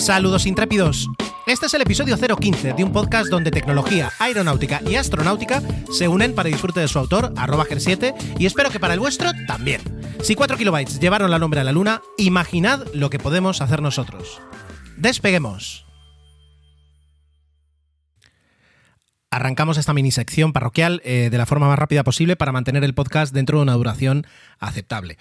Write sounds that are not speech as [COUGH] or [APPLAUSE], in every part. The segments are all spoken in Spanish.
Saludos intrépidos. Este es el episodio 015 de un podcast donde tecnología, aeronáutica y astronáutica se unen para disfrute de su autor, arroba 7 y espero que para el vuestro también. Si 4 kilobytes llevaron la nombre a la luna, imaginad lo que podemos hacer nosotros. Despeguemos. Arrancamos esta mini sección parroquial eh, de la forma más rápida posible para mantener el podcast dentro de una duración aceptable.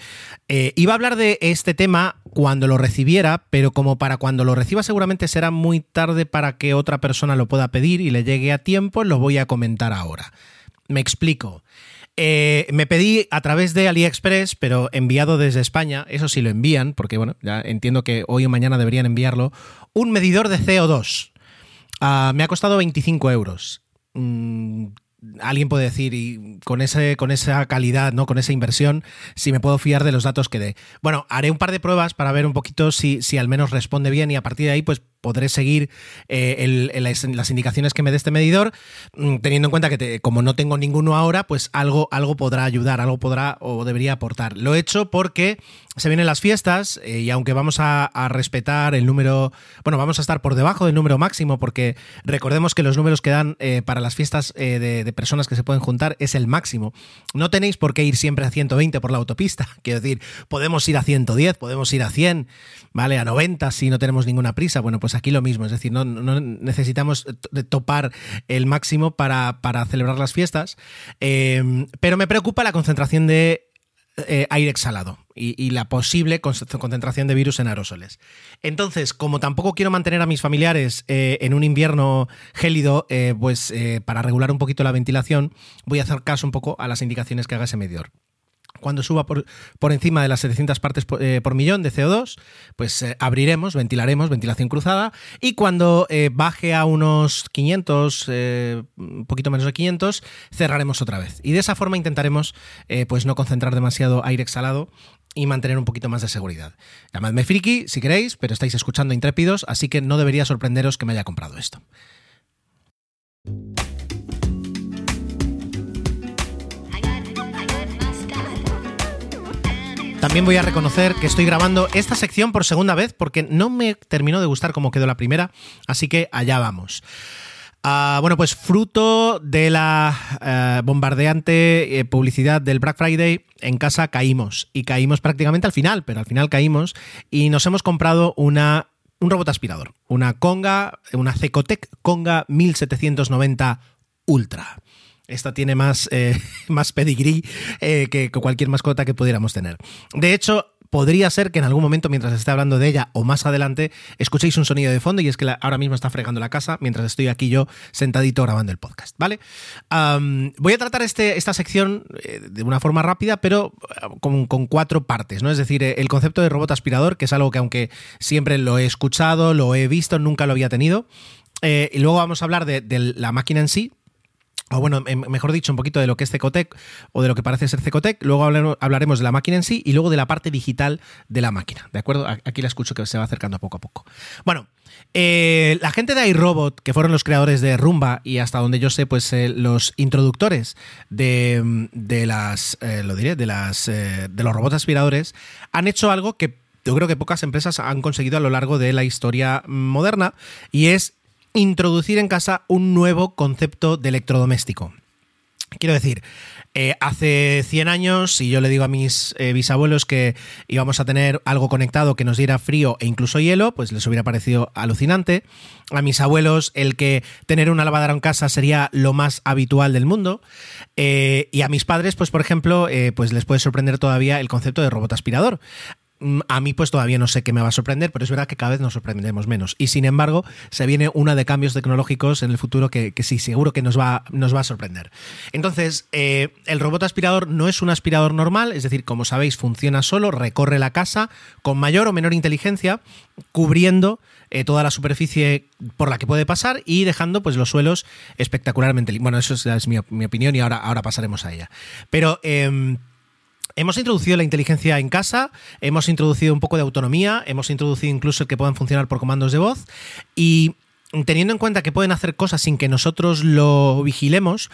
Eh, iba a hablar de este tema cuando lo recibiera, pero como para cuando lo reciba seguramente será muy tarde para que otra persona lo pueda pedir y le llegue a tiempo, lo voy a comentar ahora. Me explico. Eh, me pedí a través de AliExpress, pero enviado desde España, eso sí lo envían, porque bueno, ya entiendo que hoy o mañana deberían enviarlo, un medidor de CO2. Ah, me ha costado 25 euros. Mm, alguien puede decir, y con, ese, con esa calidad, ¿no? Con esa inversión, si me puedo fiar de los datos que dé. Bueno, haré un par de pruebas para ver un poquito si, si al menos responde bien y a partir de ahí, pues podré seguir eh, las, indicaciones que me dé este medidor, mm, teniendo en cuenta que como no tengo ninguno ahora, pues algo, algo podrá ayudar, algo podrá o debería aportar. Lo he hecho porque se vienen las fiestas eh, y aunque vamos a, respetar el número, bueno, vamos a estar por debajo del número máximo porque recordemos que los números que dan eh, para las fiestas de, de, personas que se pueden juntar es el máximo. No tenéis por qué ir siempre a 120 por la autopista, [LAUGHS] quiero decir, podemos ir a 110, podemos ir a 100, ¿vale? A 90 si no tenemos ninguna prisa. Bueno, pues pues aquí lo mismo, es decir, no, necesitamos topar el máximo para, celebrar las fiestas, eh, pero me preocupa la concentración de eh, aire exhalado y, la posible concentración de virus en aerosoles. Entonces, como tampoco quiero mantener a mis familiares eh, en un invierno gélido, pues para regular un poquito la ventilación, voy a hacer caso un poco a las indicaciones que haga ese medidor cuando suba por, por, encima de las 700 partes eh, por, millón de CO2, pues eh, abriremos, ventilaremos, ventilación cruzada, y cuando eh, baje a unos 500, un poquito menos de 500, cerraremos otra vez. Y de esa forma intentaremos pues no concentrar demasiado aire exhalado y mantener un poquito más de seguridad. Llamadme friki si queréis, pero estáis escuchando intrépidos, así que no debería sorprenderos que me haya comprado esto. También voy a reconocer que estoy grabando esta sección por segunda vez porque no me terminó de gustar como quedó la primera, así que allá vamos. Ah, bueno, pues fruto de la eh, bombardeante eh, publicidad del Black Friday, en casa caímos. Y caímos prácticamente al final, pero al final caímos y nos hemos comprado una, un robot aspirador. Una Conga, una Cecotec Conga 1790 Ultra. Esta tiene más, eh, [LAUGHS] más pedigrí eh, que cualquier mascota que pudiéramos tener. De hecho, podría ser que en algún momento, mientras esté hablando de ella o más adelante, escuchéis un sonido de fondo y es que ahora mismo está fregando la casa mientras estoy aquí yo sentadito grabando el podcast, ¿vale? voy a tratar este, esta sección eh, de una forma rápida, pero con, cuatro partes, ¿no? Es decir, el concepto de robot aspirador, que es algo que aunque siempre lo he escuchado, lo he visto, nunca lo había tenido. y luego vamos a hablar de la máquina en sí, o bueno, em, mejor dicho, un poquito de lo que es Cecotec o de lo que parece ser Cecotec, luego hablaremos de la máquina en sí y luego de la parte digital de la máquina, ¿de acuerdo? Aquí la escucho que se va acercando poco a poco. Bueno, eh, la gente de iRobot, que fueron los creadores de Rumba y hasta donde yo sé, pues eh, los introductores de, las, eh, lo diré, de, las, de los robots aspiradores, han hecho algo que yo creo que pocas empresas han conseguido a lo largo de la historia moderna y es introducir en casa un nuevo concepto de electrodoméstico. Quiero decir, eh, hace 100 años, si yo le digo a mis eh, bisabuelos que íbamos a tener algo conectado que nos diera frío e incluso hielo, pues les hubiera parecido alucinante. A mis abuelos, el que tener una lavadora en casa sería lo más habitual del mundo. Eh, y a mis padres, pues por ejemplo, pues les puede sorprender todavía el concepto de robot aspirador a mí pues todavía no sé qué me va a sorprender, pero es verdad que cada vez nos sorprendemos menos. Y sin embargo, se viene una de cambios tecnológicos en el futuro que, sí, seguro que nos va, nos va a sorprender. Entonces, eh, el robot aspirador no es un aspirador normal, es decir, como sabéis, funciona solo, recorre la casa con mayor o menor inteligencia, cubriendo eh, toda la superficie por la que puede pasar y dejando pues los suelos espectacularmente limpios. Bueno, eso es, mi, opinión y ahora, ahora pasaremos a ella. Pero... Em, hemos introducido la inteligencia en casa, hemos introducido un poco de autonomía, hemos introducido incluso el que puedan funcionar por comandos de voz y teniendo en cuenta que pueden hacer cosas sin que nosotros lo vigilemos,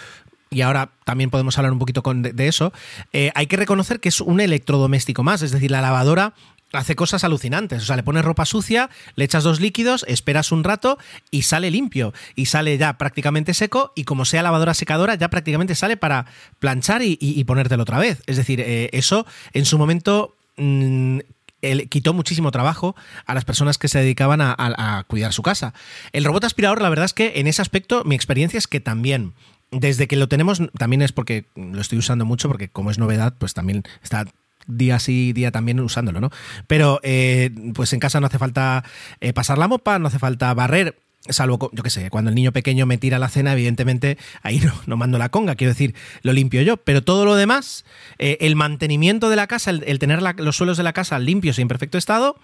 y ahora también podemos hablar un poquito de, eso, eh, hay que reconocer que es un electrodoméstico más, es decir, la lavadora hace cosas alucinantes. O sea, le pones ropa sucia, le echas dos líquidos, esperas un rato y sale limpio. Y sale ya prácticamente seco. Y como sea lavadora secadora, ya prácticamente sale para planchar y, ponértelo otra vez. Es decir, eh, eso en su momento. Mm, quitó muchísimo trabajo a las personas que se dedicaban a, cuidar su casa. El robot aspirador, la verdad es que en ese aspecto mi experiencia es que también desde que lo tenemos, también es porque lo estoy usando mucho, porque como es novedad, pues también está día sí, día también usándolo, ¿no? Pero eh, pues en casa no hace falta eh, pasar la mopa, no hace falta barrer, salvo, yo qué sé, cuando el niño pequeño me tira la cena, evidentemente ahí no, mando la conga, quiero decir, lo limpio yo, pero todo lo demás, eh, el mantenimiento de la casa, el, tener los suelos de la casa limpios y en perfecto estado,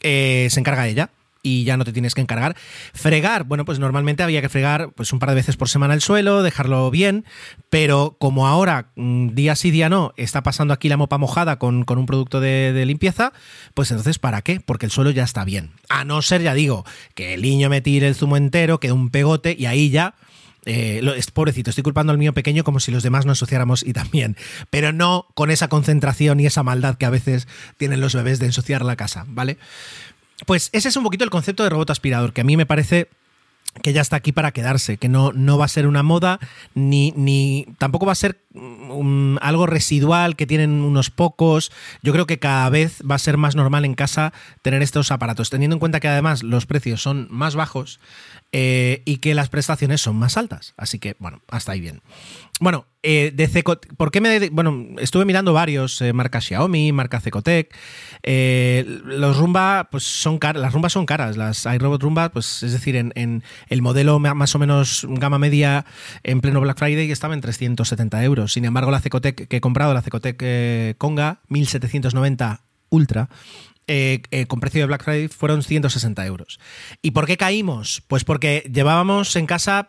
se encarga ella y ya no te tienes que encargar. Fregar, bueno, pues normalmente había que fregar pues un par de veces por semana el suelo, dejarlo bien, pero como ahora, mm, día sí, día no, está pasando aquí la mopa mojada con, un producto de, limpieza, pues entonces ¿para qué? Porque el suelo ya está bien. A no ser, ya digo, que el niño me tire el zumo entero, quede un pegote y ahí ya... Eh, es, pobrecito, estoy culpando al mío pequeño como si los demás nos ensuciáramos y también, pero no con esa concentración y esa maldad que a veces tienen los bebés de ensuciar la casa, ¿vale? Pues ese es un poquito el concepto de robot aspirador, que a mí me parece que ya está aquí para quedarse, que no, no va a ser una moda, ni, ni tampoco va a ser mm, algo residual que tienen unos pocos. Yo creo que cada vez va a ser más normal en casa tener estos aparatos, teniendo en cuenta que además los precios son más bajos eh, y que las prestaciones son más altas. Así que, bueno, hasta ahí bien. Bueno, eh, de ¿por qué me bueno, estuve mirando varios, eh, marca Xiaomi, marca Cecotec. los Rumba, pues son caras, las Rumbas son caras, las iRobot Rumba, pues es decir, en, el modelo más o menos gama media en pleno Black Friday estaba en 370 euros. Sin embargo, la Cecotec que he comprado, la Cecotec Conga, 1790 Ultra, eh, eh, con precio de Black Friday fueron 160 euros. ¿Y por qué caímos? Pues porque llevábamos en casa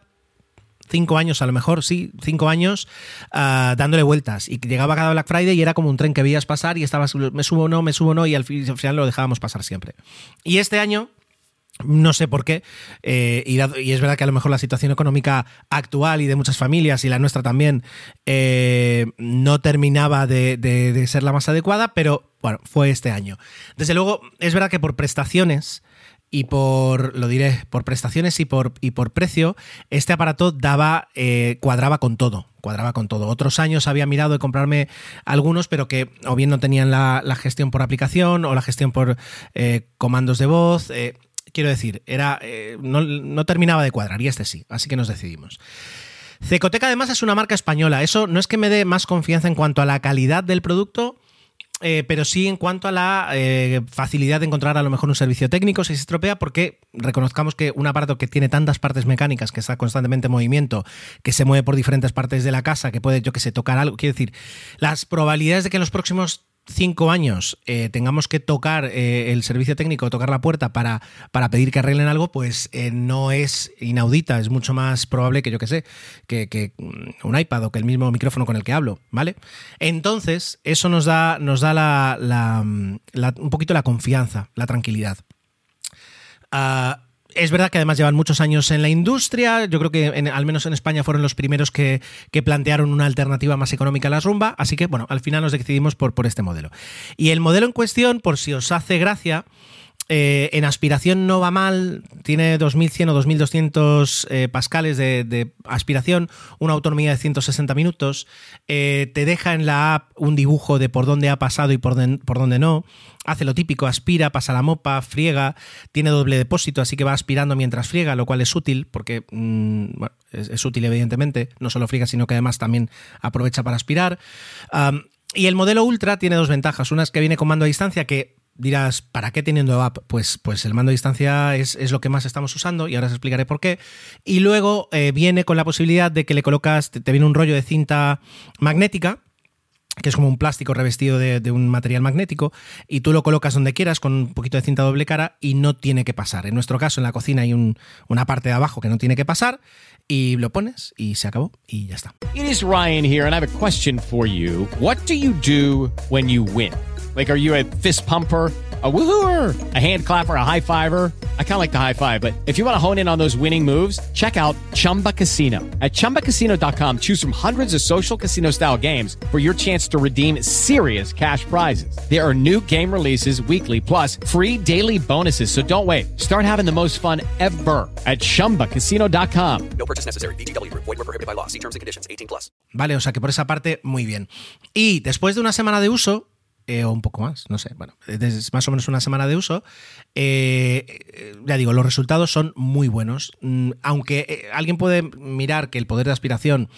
cinco años, a lo mejor, sí, cinco años, ah, dándole vueltas. Y llegaba cada Black Friday y era como un tren que veías pasar y estabas, me subo no, me subo no, y al final lo dejábamos pasar siempre. Y este año no sé por qué, eh, y, es verdad que a lo mejor la situación económica actual y de muchas familias y la nuestra también eh, no terminaba de, ser la más adecuada, pero bueno, fue este año. Desde luego, es verdad que por prestaciones y por, lo diré, por prestaciones y por, y por precio, este aparato daba, eh, cuadraba con todo, cuadraba con todo. Otros años había mirado de comprarme algunos, pero que o bien no tenían la, gestión por aplicación o la gestión por comandos de voz quiero decir, era, eh, no, terminaba de cuadrar y este sí, así que nos decidimos. Cecotec además es una marca española, eso no es que me dé más confianza en cuanto a la calidad del producto, eh, pero sí en cuanto a la eh, facilidad de encontrar a lo mejor un servicio técnico si se estropea, porque reconozcamos que un aparato que tiene tantas partes mecánicas, que está constantemente en movimiento, que se mueve por diferentes partes de la casa, que puede, yo que sé, tocar algo, quiero decir, las probabilidades de que en los próximos cinco años eh, tengamos que tocar eh, el servicio técnico, tocar la puerta para, para pedir que arreglen algo, pues eh, no es inaudita, es mucho más probable que yo que sé, que, mm, un iPad o que el mismo micrófono con el que hablo, ¿vale? Entonces, eso nos da, nos da la, mm, un poquito la confianza, la tranquilidad. Ah, es verdad que además llevan muchos años en la industria. Yo creo que al menos en España fueron los primeros que, plantearon una alternativa más económica a la rumba. Así que, bueno, al final nos decidimos por, por este modelo. Y el modelo en cuestión, por si os hace gracia, eh, en aspiración no va mal, tiene 2100 o 2200 eh, pascales de, aspiración, una autonomía de 160 minutos, eh, te deja en la app un dibujo de por dónde ha pasado y por, dónde no, hace lo típico, aspira, pasa la mopa, friega, tiene doble depósito, así que va aspirando mientras friega, lo cual es útil, porque mm, es, útil evidentemente, no solo friega, sino que además también aprovecha para aspirar. y el modelo Ultra tiene dos ventajas, una es que viene con mando a distancia que dirás, ¿para qué teniendo app? Pues, pues el mando a distancia es, es, lo que más estamos usando y ahora os explicaré por qué. Y luego eh, viene con la posibilidad de que le colocas, te, viene un rollo de cinta magnética que es como un plástico revestido de, de, un material magnético, y tú lo colocas donde quieras con un poquito de cinta doble cara y no tiene que pasar. En nuestro caso, en la cocina hay un, una parte de abajo que no tiene que pasar, y lo pones y se acabó y ya está. Ryan? Like, are you a fist pumper? a woohooer, a hand clapper, a high fiver. I kind of like the high five, but if you want to hone in on those winning moves, check out Chumba Casino. At ChumbaCasino.com, choose from hundreds of social casino style games for your chance to redeem serious cash prizes. There are new game releases weekly, plus free daily bonuses. So don't wait. Start having the most fun ever at ChumbaCasino.com. No purchase necessary. BGW. Void were prohibited by law. See terms and conditions. 18 plus. Vale, o sea que por esa parte, muy bien. Y después de una semana de uso, eh, o un poco más, no sé, bueno, es más o menos una semana de uso, eh, ya digo, los resultados son muy buenos. Mm, aunque eh, alguien puede mirar que el poder de aspiración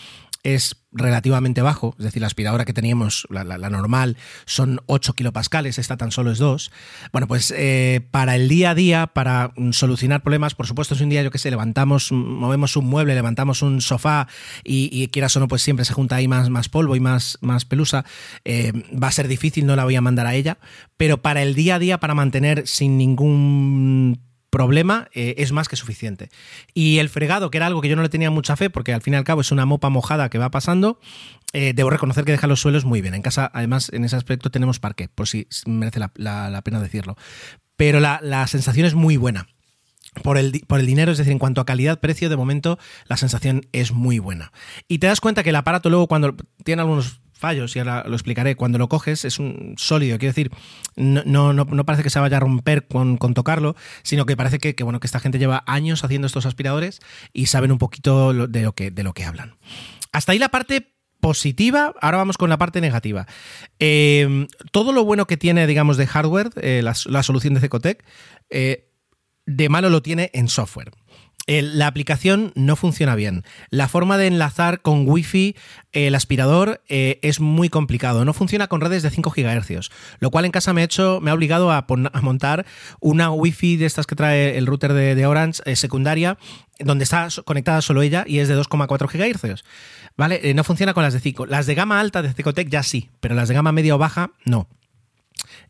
es relativamente bajo, es decir, la aspiradora que teníamos, la, normal, son 8 kilopascales, esta tan solo es 2. Bueno, pues eh, para el día a día, para solucionar problemas, por supuesto es un día, yo que sé, levantamos, movemos un mueble, levantamos un sofá y, y quieras o no, pues siempre se junta ahí más, más polvo y más, más pelusa, eh, va a ser difícil, no la voy a mandar a ella, pero para el día a día, para mantener sin ningún problema eh, es más que suficiente. Y el fregado, que era algo que yo no le tenía mucha fe, porque al fin y al cabo es una mopa mojada que va pasando, eh, debo reconocer que deja los suelos muy bien. En casa, además, en ese aspecto tenemos parque, por si merece la, la, pena decirlo. Pero la, la sensación es muy buena por el, por el, dinero, es decir, en cuanto a calidad-precio, de momento la sensación es muy buena. Y te das cuenta que el aparato luego cuando tiene algunos fallos, y ahora lo explicaré, cuando lo coges es un sólido, quiero decir, no, no, no parece que se vaya a romper con, con tocarlo, sino que parece que, que, bueno, que esta gente lleva años haciendo estos aspiradores y saben un poquito de lo que, de lo que hablan. Hasta ahí la parte positiva, ahora vamos con la parte negativa. Eh, todo lo bueno que tiene, digamos, de hardware, eh, la, solución de Cecotec, eh, de malo lo tiene en software. El, la aplicación no funciona bien. La forma de enlazar con Wi-Fi el aspirador eh, es muy complicado. No funciona con redes de 5 GHz, lo cual en casa me ha, hecho, me ha obligado a, montar una Wi-Fi de estas que trae el router de, Orange eh, secundaria, donde está conectada solo ella y es de 2,4 GHz. ¿Vale? Eh, no funciona con las de 5. Las de gama alta de Cecotec ya sí, pero las de gama media o baja no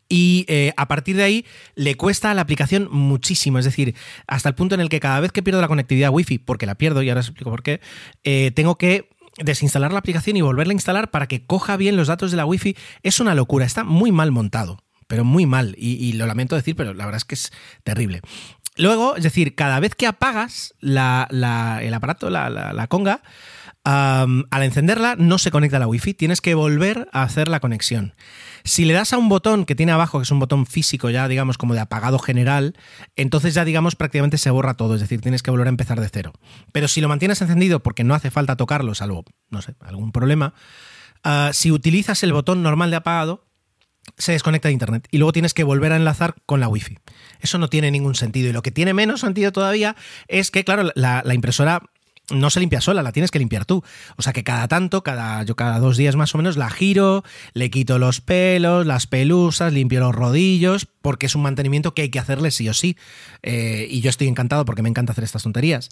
y eh, a partir de ahí le cuesta a la aplicación muchísimo, es decir, hasta el punto en el que cada vez que pierdo la conectividad Wi-Fi, porque la pierdo y ahora os explico por qué, eh, tengo que desinstalar la aplicación y volverla a instalar para que coja bien los datos de la Wi-Fi. Es una locura, está muy mal montado, pero muy mal, y, lo lamento decir, pero la verdad es que es terrible. Luego, es decir, cada vez que apagas la, el aparato, la, la conga, Al encenderla no se conecta a la wifi, tienes que volver a hacer la conexión. Si le das a un botón que tiene abajo, que es un botón físico ya, digamos, como de apagado general, entonces ya, digamos, prácticamente se borra todo, es decir, tienes que volver a empezar de cero. Pero si lo mantienes encendido porque no hace falta tocarlo, salvo, no sé, algún problema, uh, si utilizas el botón normal de apagado, se desconecta de internet y luego tienes que volver a enlazar con la wifi. Eso no tiene ningún sentido y lo que tiene menos sentido todavía es que, claro, la, la impresora no se limpia sola, la tienes que limpiar tú. O sea que cada tanto, cada, yo cada dos días más o menos, la giro, le quito los pelos, las pelusas, limpio los rodillos, porque es un mantenimiento que hay que hacerle sí o sí. Eh, y yo estoy encantado porque me encanta hacer estas tonterías.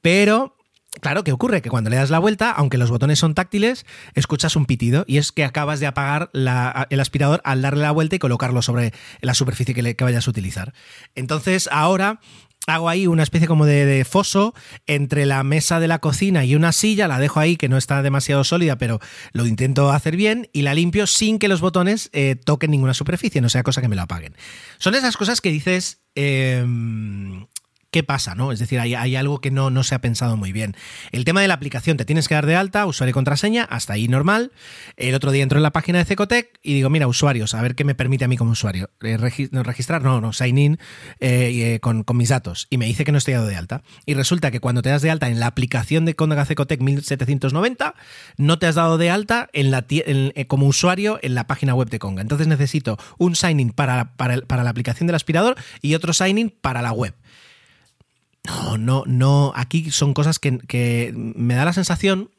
Pero Claro, ¿qué ocurre? Que cuando le das la vuelta, aunque los botones son táctiles, escuchas un pitido y es que acabas de apagar el aspirador al darle la vuelta y colocarlo sobre la superficie que, le, que vayas a utilizar. Entonces, ahora hago ahí una especie como de, foso entre la mesa de la cocina y una silla, la dejo ahí que no está demasiado sólida, pero lo intento hacer bien y la limpio sin que los botones eh, toquen ninguna superficie, no sea cosa que me lo apaguen. Son esas cosas que dices... Eh, qué pasa, ¿no? Es decir, hay, algo que no, no se ha pensado muy bien. El tema de la aplicación, te tienes que dar de alta, usuario y contraseña, hasta ahí normal. El otro día entro en la página de Cecotec y digo, mira, usuarios, a ver qué me permite a mí como usuario. Eh, registrar, no, no, sign in eh, eh, con, con, mis datos. Y me dice que no estoy dado de alta. Y resulta que cuando te das de alta en la aplicación de Condaga Cecotec 1790, no te has dado de alta en la, eh, como usuario en la página web de Conga. Entonces necesito un sign in para, para, para la aplicación del aspirador y otro sign in para la web. No, no, no. Aquí son cosas que, me da la sensación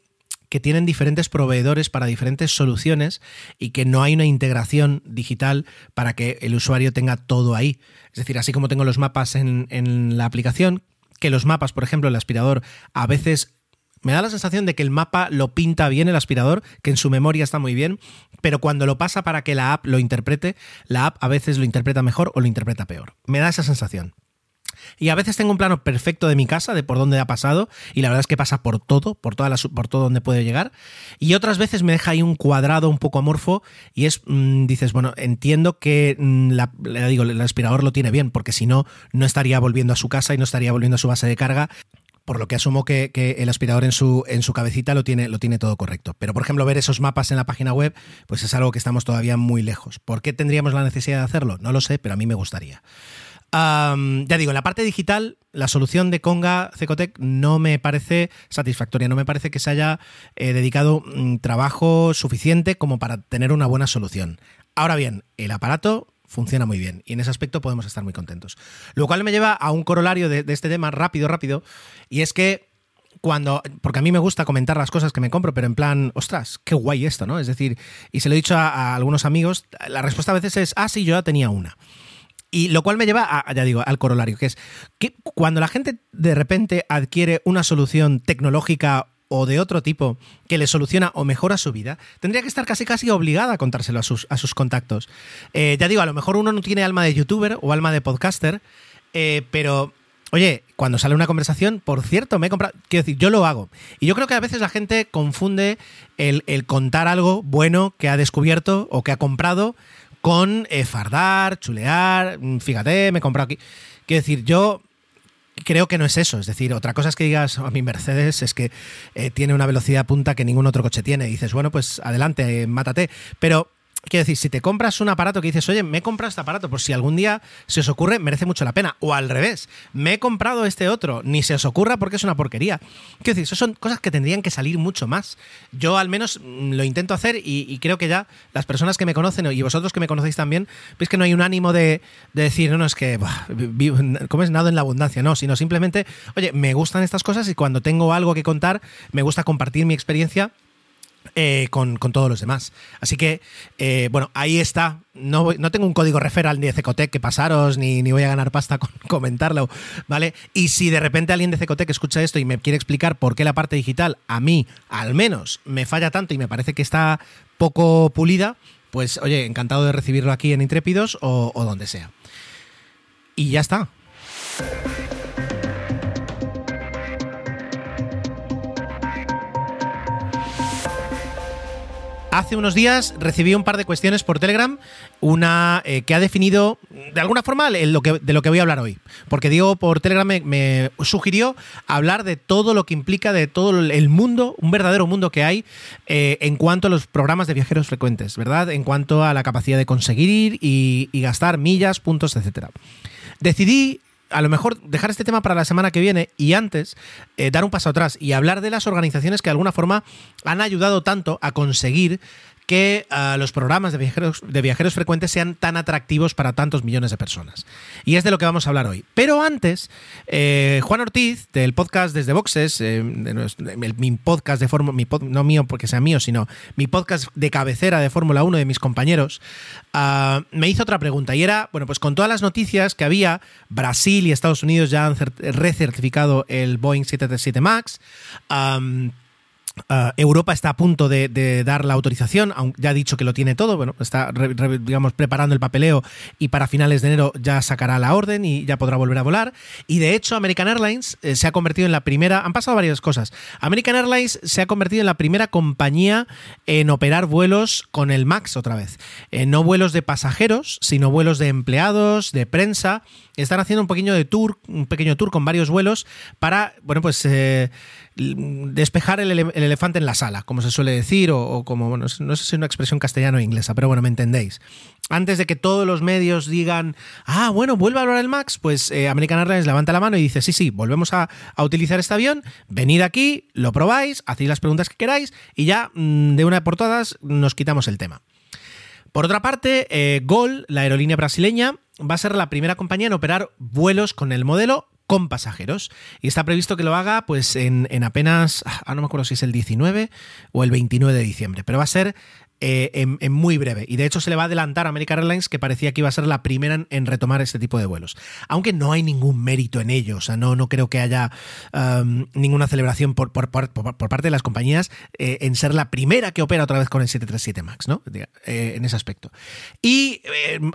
que tienen diferentes proveedores para diferentes soluciones y que no hay una integración digital para que el usuario tenga todo ahí. Es decir, así como tengo los mapas en la aplicación, que los mapas, por ejemplo, el aspirador, a veces me da la sensación de que el mapa lo pinta bien el aspirador, que en su memoria está muy bien, pero cuando lo pasa para que la app lo interprete, la app a veces lo interpreta mejor o lo interpreta peor. Me da esa sensación. Y a veces tengo un plano perfecto de mi casa, de por dónde ha pasado, y la verdad es que pasa por todo, por, toda la, por todo donde puede llegar. Y otras veces me deja ahí un cuadrado un poco amorfo y es, mmm, dices, bueno, entiendo que mmm, la, le digo, el aspirador lo tiene bien, porque si no, no estaría volviendo a su casa y no estaría volviendo a su base de carga por lo que asumo que, que, el aspirador en su, en su cabecita lo tiene, lo tiene todo correcto. Pero, por ejemplo, ver esos mapas en la página web, pues es algo que estamos todavía muy lejos. ¿Por qué tendríamos la necesidad de hacerlo? No lo sé, pero a mí me gustaría. Ya digo, en la parte digital, la solución de Conga Cecotec no me parece satisfactoria, no me parece que se haya eh, dedicado mm, trabajo suficiente como para tener una buena solución. Ahora bien, el aparato funciona muy bien y en ese aspecto podemos estar muy contentos. Lo cual me lleva a un corolario de, este tema rápido, rápido, y es que cuando, porque a mí me gusta comentar las cosas que me compro, pero en plan, ostras, qué guay esto, ¿no? Es decir, y se lo he dicho a algunos amigos, la respuesta a veces es, ah, sí, yo ya tenía una. Y lo cual me lleva, a, ya digo, al corolario, que es que cuando la gente de repente adquiere una solución tecnológica o de otro tipo que le soluciona o mejora su vida, tendría que estar casi casi obligada a contárselo a sus, a sus contactos. Eh, ya digo, a lo mejor uno no tiene alma de youtuber o alma de podcaster, eh, pero Oye, cuando sale una conversación, por cierto, me he comprado. Quiero decir, yo lo hago. Y yo creo que a veces la gente confunde el, el contar algo bueno que ha descubierto o que ha comprado con eh, fardar, chulear. Fíjate, me he comprado aquí. Quiero decir, yo creo que no es eso. Es decir, otra cosa es que digas a mi Mercedes es que eh, tiene una velocidad punta que ningún otro coche tiene. Dices, bueno, pues adelante, eh, mátate. Pero Quiero decir, si te compras un aparato que dices, oye, me he comprado este aparato, por si algún día se os ocurre, merece mucho la pena. O al revés, me he comprado este otro, ni se os ocurra porque es una porquería. Quiero decir, eso son cosas que tendrían que salir mucho más. Yo al menos mm, lo intento hacer y, creo que ya las personas que me conocen y vosotros que me conocéis también, veis que no hay un ánimo de, de decir, no, no, es que, bah, ¿cómo es nada en la abundancia? No, sino simplemente, oye, me gustan estas cosas y cuando tengo algo que contar, me gusta compartir mi experiencia eh, con, con, todos los demás. Así que, eh, bueno, ahí está. No, no, tengo un código referral ni de Cecotec que pasaros, ni, ni, voy a ganar pasta [LAUGHS] con comentarlo, ¿vale? Y si de repente alguien de Cecotec escucha esto y me quiere explicar por qué la parte digital a mí, al menos, me falla tanto y me parece que está poco pulida, pues oye, encantado de recibirlo aquí en Intrépidos o, o donde sea. Y ya está. Hace unos días recibí un par de cuestiones por Telegram, una eh, que ha definido de alguna forma de lo que voy a hablar hoy. Porque Diego por Telegram me, sugirió hablar de todo lo que implica, de todo el mundo, un verdadero mundo que hay eh, en cuanto a los programas de viajeros frecuentes, ¿verdad? En cuanto a la capacidad de conseguir ir y, y gastar millas, puntos, etcétera. Decidí a lo mejor dejar este tema para la semana que viene y antes eh, dar un paso atrás y hablar de las organizaciones que de alguna forma han ayudado tanto a conseguir que uh, los programas de viajeros, de viajeros frecuentes sean tan atractivos para tantos millones de personas. Y es de lo que vamos a hablar hoy. Pero antes, eh, Juan Ortiz, del podcast Desde Boxes, eh, mi podcast de Fórmula, mi no mío porque sea mío, sino mi podcast de cabecera de Fórmula 1 de mis compañeros, uh, me hizo otra pregunta. Y era, bueno, pues con todas las noticias que había, Brasil y Estados Unidos ya han recertificado el Boeing 737 MAX. Uh, Europa está a punto de, dar la autorización, ya ha dicho que lo tiene todo, bueno, está digamos preparando el papeleo y para finales de enero ya sacará la orden y ya podrá volver a volar. Y de hecho, American Airlines eh, se ha convertido en la primera, han pasado varias cosas. American Airlines se ha convertido en la primera compañía en operar vuelos con el MAX otra vez. Eh, no vuelos de pasajeros, sino vuelos de empleados, de prensa. Están haciendo un pequeño de tour, un pequeño tour con varios vuelos para, bueno, pues eh, despejar el, ele el, elefante en la sala, como se suele decir, o, como, bueno, no sé si es una expresión castellano o inglesa, pero bueno, me entendéis. Antes de que todos los medios digan, ah, bueno, vuelve a hablar el Max, pues eh, American Airlines levanta la mano y dice, sí, sí, volvemos a, utilizar este avión, venid aquí, lo probáis, hacéis las preguntas que queráis y ya mmm, de una por todas nos quitamos el tema. Por otra parte, eh, Gol, la aerolínea brasileña, va a ser la primera compañía en operar vuelos con el modelo con pasajeros. Y está previsto que lo haga pues en, en apenas, ah, no me acuerdo si es el 19 o el 29 de diciembre, pero va a ser eh, en, muy breve. Y de hecho se le va a adelantar a American Airlines, que parecía que iba a ser la primera en, retomar este tipo de vuelos. Aunque no hay ningún mérito en ello, o sea, no, no creo que haya um, ninguna celebración por, por, parte de las compañías eh, en ser la primera que opera otra vez con el 737 MAX, ¿no? Eh, en ese aspecto. Y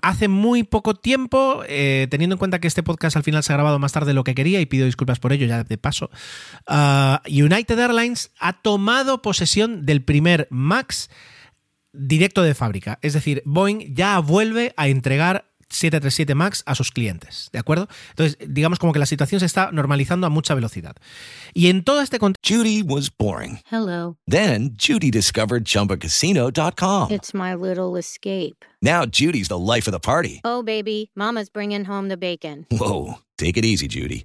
hace muy poco tiempo, teniendo en cuenta que este podcast al final se ha grabado más tarde de lo que quería, y pido disculpas por ello ya de paso, uh, United Airlines ha tomado posesión del primer MAX directo de fábrica. Es decir, Boeing ya vuelve a entregar 737 MAX a sus clientes, ¿de acuerdo? Entonces, digamos como que la situación se está normalizando a mucha velocidad. Y en todo este contexto... Judy was boring. Hello. Then, Judy discovered ChumbaCasino.com. It's my little escape. Now, Judy's the life of the party. Oh, baby, mama's bringing home the bacon. Whoa, take it easy, Judy.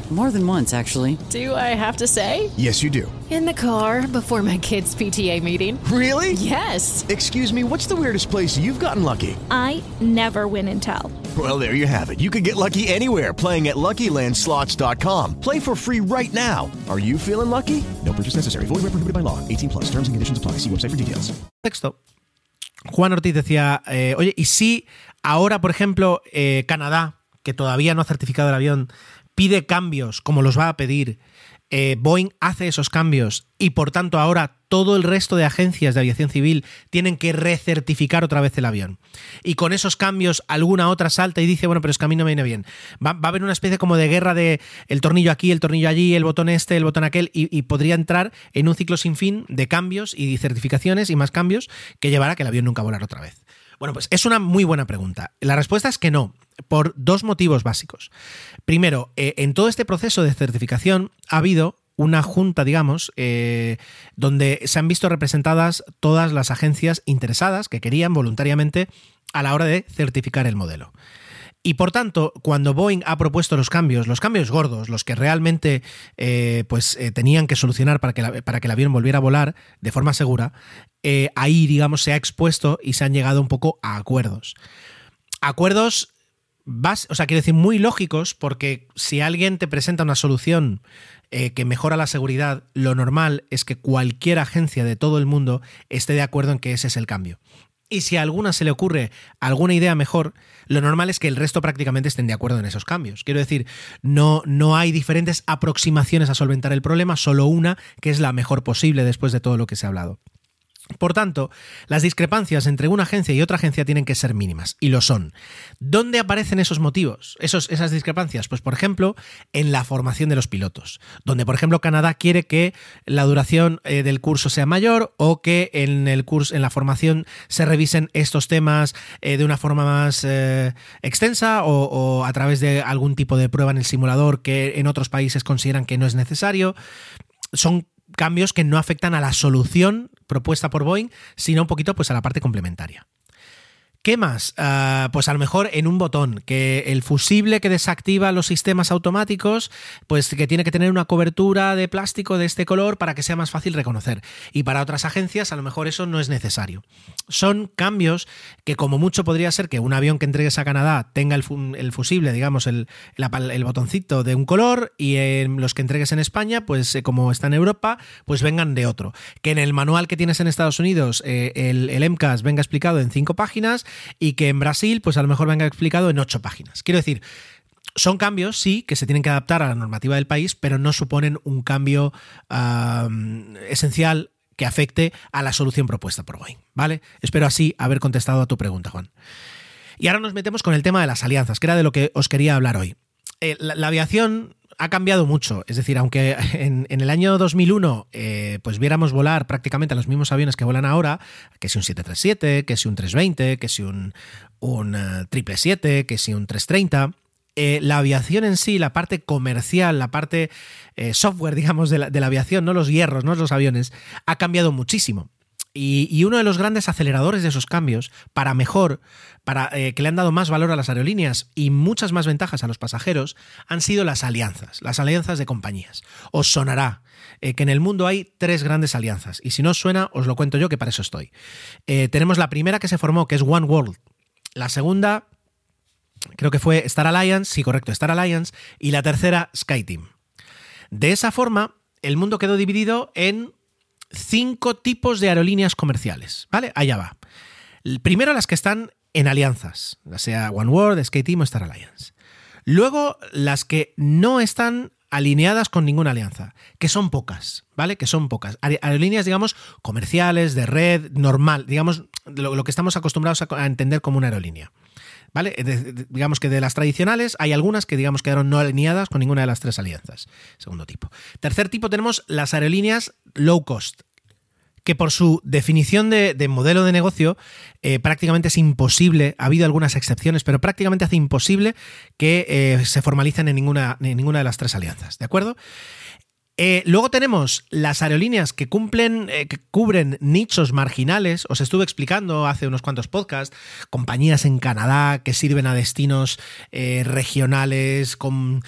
More than once, actually. Do I have to say? Yes, you do. In the car before my kids' PTA meeting. Really? Yes. Excuse me, what's the weirdest place you've gotten lucky? I never win and tell. Well, there you have it. You can get lucky anywhere playing at LuckyLandSlots.com. Play for free right now. Are you feeling lucky? No purchase necessary. Void where prohibited by law. 18 plus. Terms and conditions apply. See website for details. Texto. Juan Ortiz decía, eh, oye, ¿y si ahora, por ejemplo, eh, Canadá, que todavía no ha certificado el avión, pide cambios como los va a pedir, eh, Boeing hace esos cambios y por tanto ahora todo el resto de agencias de aviación civil tienen que recertificar otra vez el avión. Y con esos cambios alguna otra salta y dice, bueno, pero es que a mí no me viene bien. Va, a haber una especie como de guerra de el tornillo aquí, el tornillo allí, el botón este, el botón aquel, y, podría entrar en un ciclo sin fin de cambios y certificaciones y más cambios que llevará a que el avión nunca volara otra vez. Bueno, pues es una muy buena pregunta. La respuesta es que no, por dos motivos básicos. Primero, eh, en todo este proceso de certificación ha habido una junta, digamos, eh, donde se han visto representadas todas las agencias interesadas que querían voluntariamente a la hora de certificar el modelo. Y por tanto, cuando Boeing ha propuesto los cambios, los cambios gordos, los que realmente eh, pues, tenían que solucionar para que, para que el avión volviera a volar de forma segura, ahí, digamos, se ha expuesto y se han llegado un poco a acuerdos. Acuerdos, bas o sea, quiero decir, muy lógicos, porque si alguien te presenta una solución eh, que mejora la seguridad, lo normal es que cualquier agencia de todo el mundo esté de acuerdo en que ese es el cambio. Y si a alguna se le ocurre alguna idea mejor, lo normal es que el resto prácticamente estén de acuerdo en esos cambios. Quiero decir, no, no hay diferentes aproximaciones a solventar el problema, solo una que es la mejor posible después de todo lo que se ha hablado. Por tanto, las discrepancias entre una agencia y otra agencia tienen que ser mínimas, y lo son. ¿Dónde aparecen esos motivos, esos, esas discrepancias? Pues, por ejemplo, en la formación de los pilotos, donde, por ejemplo, Canadá quiere que la duración eh, del curso sea mayor o que en el curso, en la formación, se revisen estos temas eh, de una forma más eh, extensa o, o a través de algún tipo de prueba en el simulador que en otros países consideran que no es necesario. Son cambios que no afectan a la solución propuesta por Boeing, sino un poquito pues a la parte complementaria. ¿Qué más? Uh, pues a lo mejor en un botón, que el fusible que desactiva los sistemas automáticos, pues que tiene que tener una cobertura de plástico de este color para que sea más fácil reconocer. Y para otras agencias a lo mejor eso no es necesario. Son cambios que como mucho podría ser que un avión que entregues a Canadá tenga el, fu el fusible, digamos, el, botoncito de un color y en los que entregues en España, pues eh, como está en Europa, pues vengan de otro. Que en el manual que tienes en Estados Unidos eh, el MCAS venga explicado en cinco páginas y que en Brasil, pues a lo mejor venga explicado en ocho páginas. Quiero decir, son cambios, sí, que se tienen que adaptar a la normativa del país, pero no suponen un cambio esencial que afecte a la solución propuesta por Boeing, ¿vale? Espero así haber contestado a tu pregunta, Juan. Y ahora nos metemos con el tema de las alianzas, que era de lo que os quería hablar hoy. Eh, la aviación ha cambiado mucho. Es decir, aunque en, el año 2001 eh, pues viéramos volar prácticamente los mismos aviones que vuelan ahora, que si un 737, que si un 320, que si un, un uh, 777, que si un 330, eh, la aviación en sí, la parte comercial, la parte eh, software, [LAUGHS] digamos, de la, de la, aviación, no los hierros, no los aviones, ha cambiado muchísimo. Y, uno de los grandes aceleradores de esos cambios, para mejor, para eh, que le han dado más valor a las aerolíneas y muchas más ventajas a los pasajeros, han sido las alianzas, las alianzas de compañías. Os sonará eh, que en el mundo hay tres grandes alianzas, y si no os suena, os lo cuento yo, que para eso estoy. Eh, tenemos la primera que se formó, que es One World. La segunda, creo que fue Star Alliance, sí, correcto, Star Alliance, y la tercera, SkyTeam. De esa forma, el mundo quedó dividido en cinco tipos de aerolíneas comerciales, ¿vale? Allá va. Primero las que están en alianzas, ya sea One World, SkyTeam o Star Alliance. Luego las que no están alineadas con ninguna alianza, que son pocas, ¿vale? Que son pocas. Aerolíneas, digamos, comerciales, de red, normal, digamos, lo, que estamos acostumbrados a, entender como una aerolínea. ¿Vale? De, digamos que de las tradicionales hay algunas que digamos quedaron no alineadas con ninguna de las tres alianzas. Segundo tipo. Tercer tipo tenemos las aerolíneas low cost, que por su definición de, de modelo de negocio eh, prácticamente es imposible, ha habido algunas excepciones, pero prácticamente hace imposible que eh, se formalicen en ninguna, en ninguna de las tres alianzas, ¿de acuerdo? Eh, luego tenemos las aerolíneas que cumplen, eh, que cubren nichos marginales. Os estuve explicando hace unos cuantos podcasts, compañías en Canadá que sirven a destinos eh, regionales con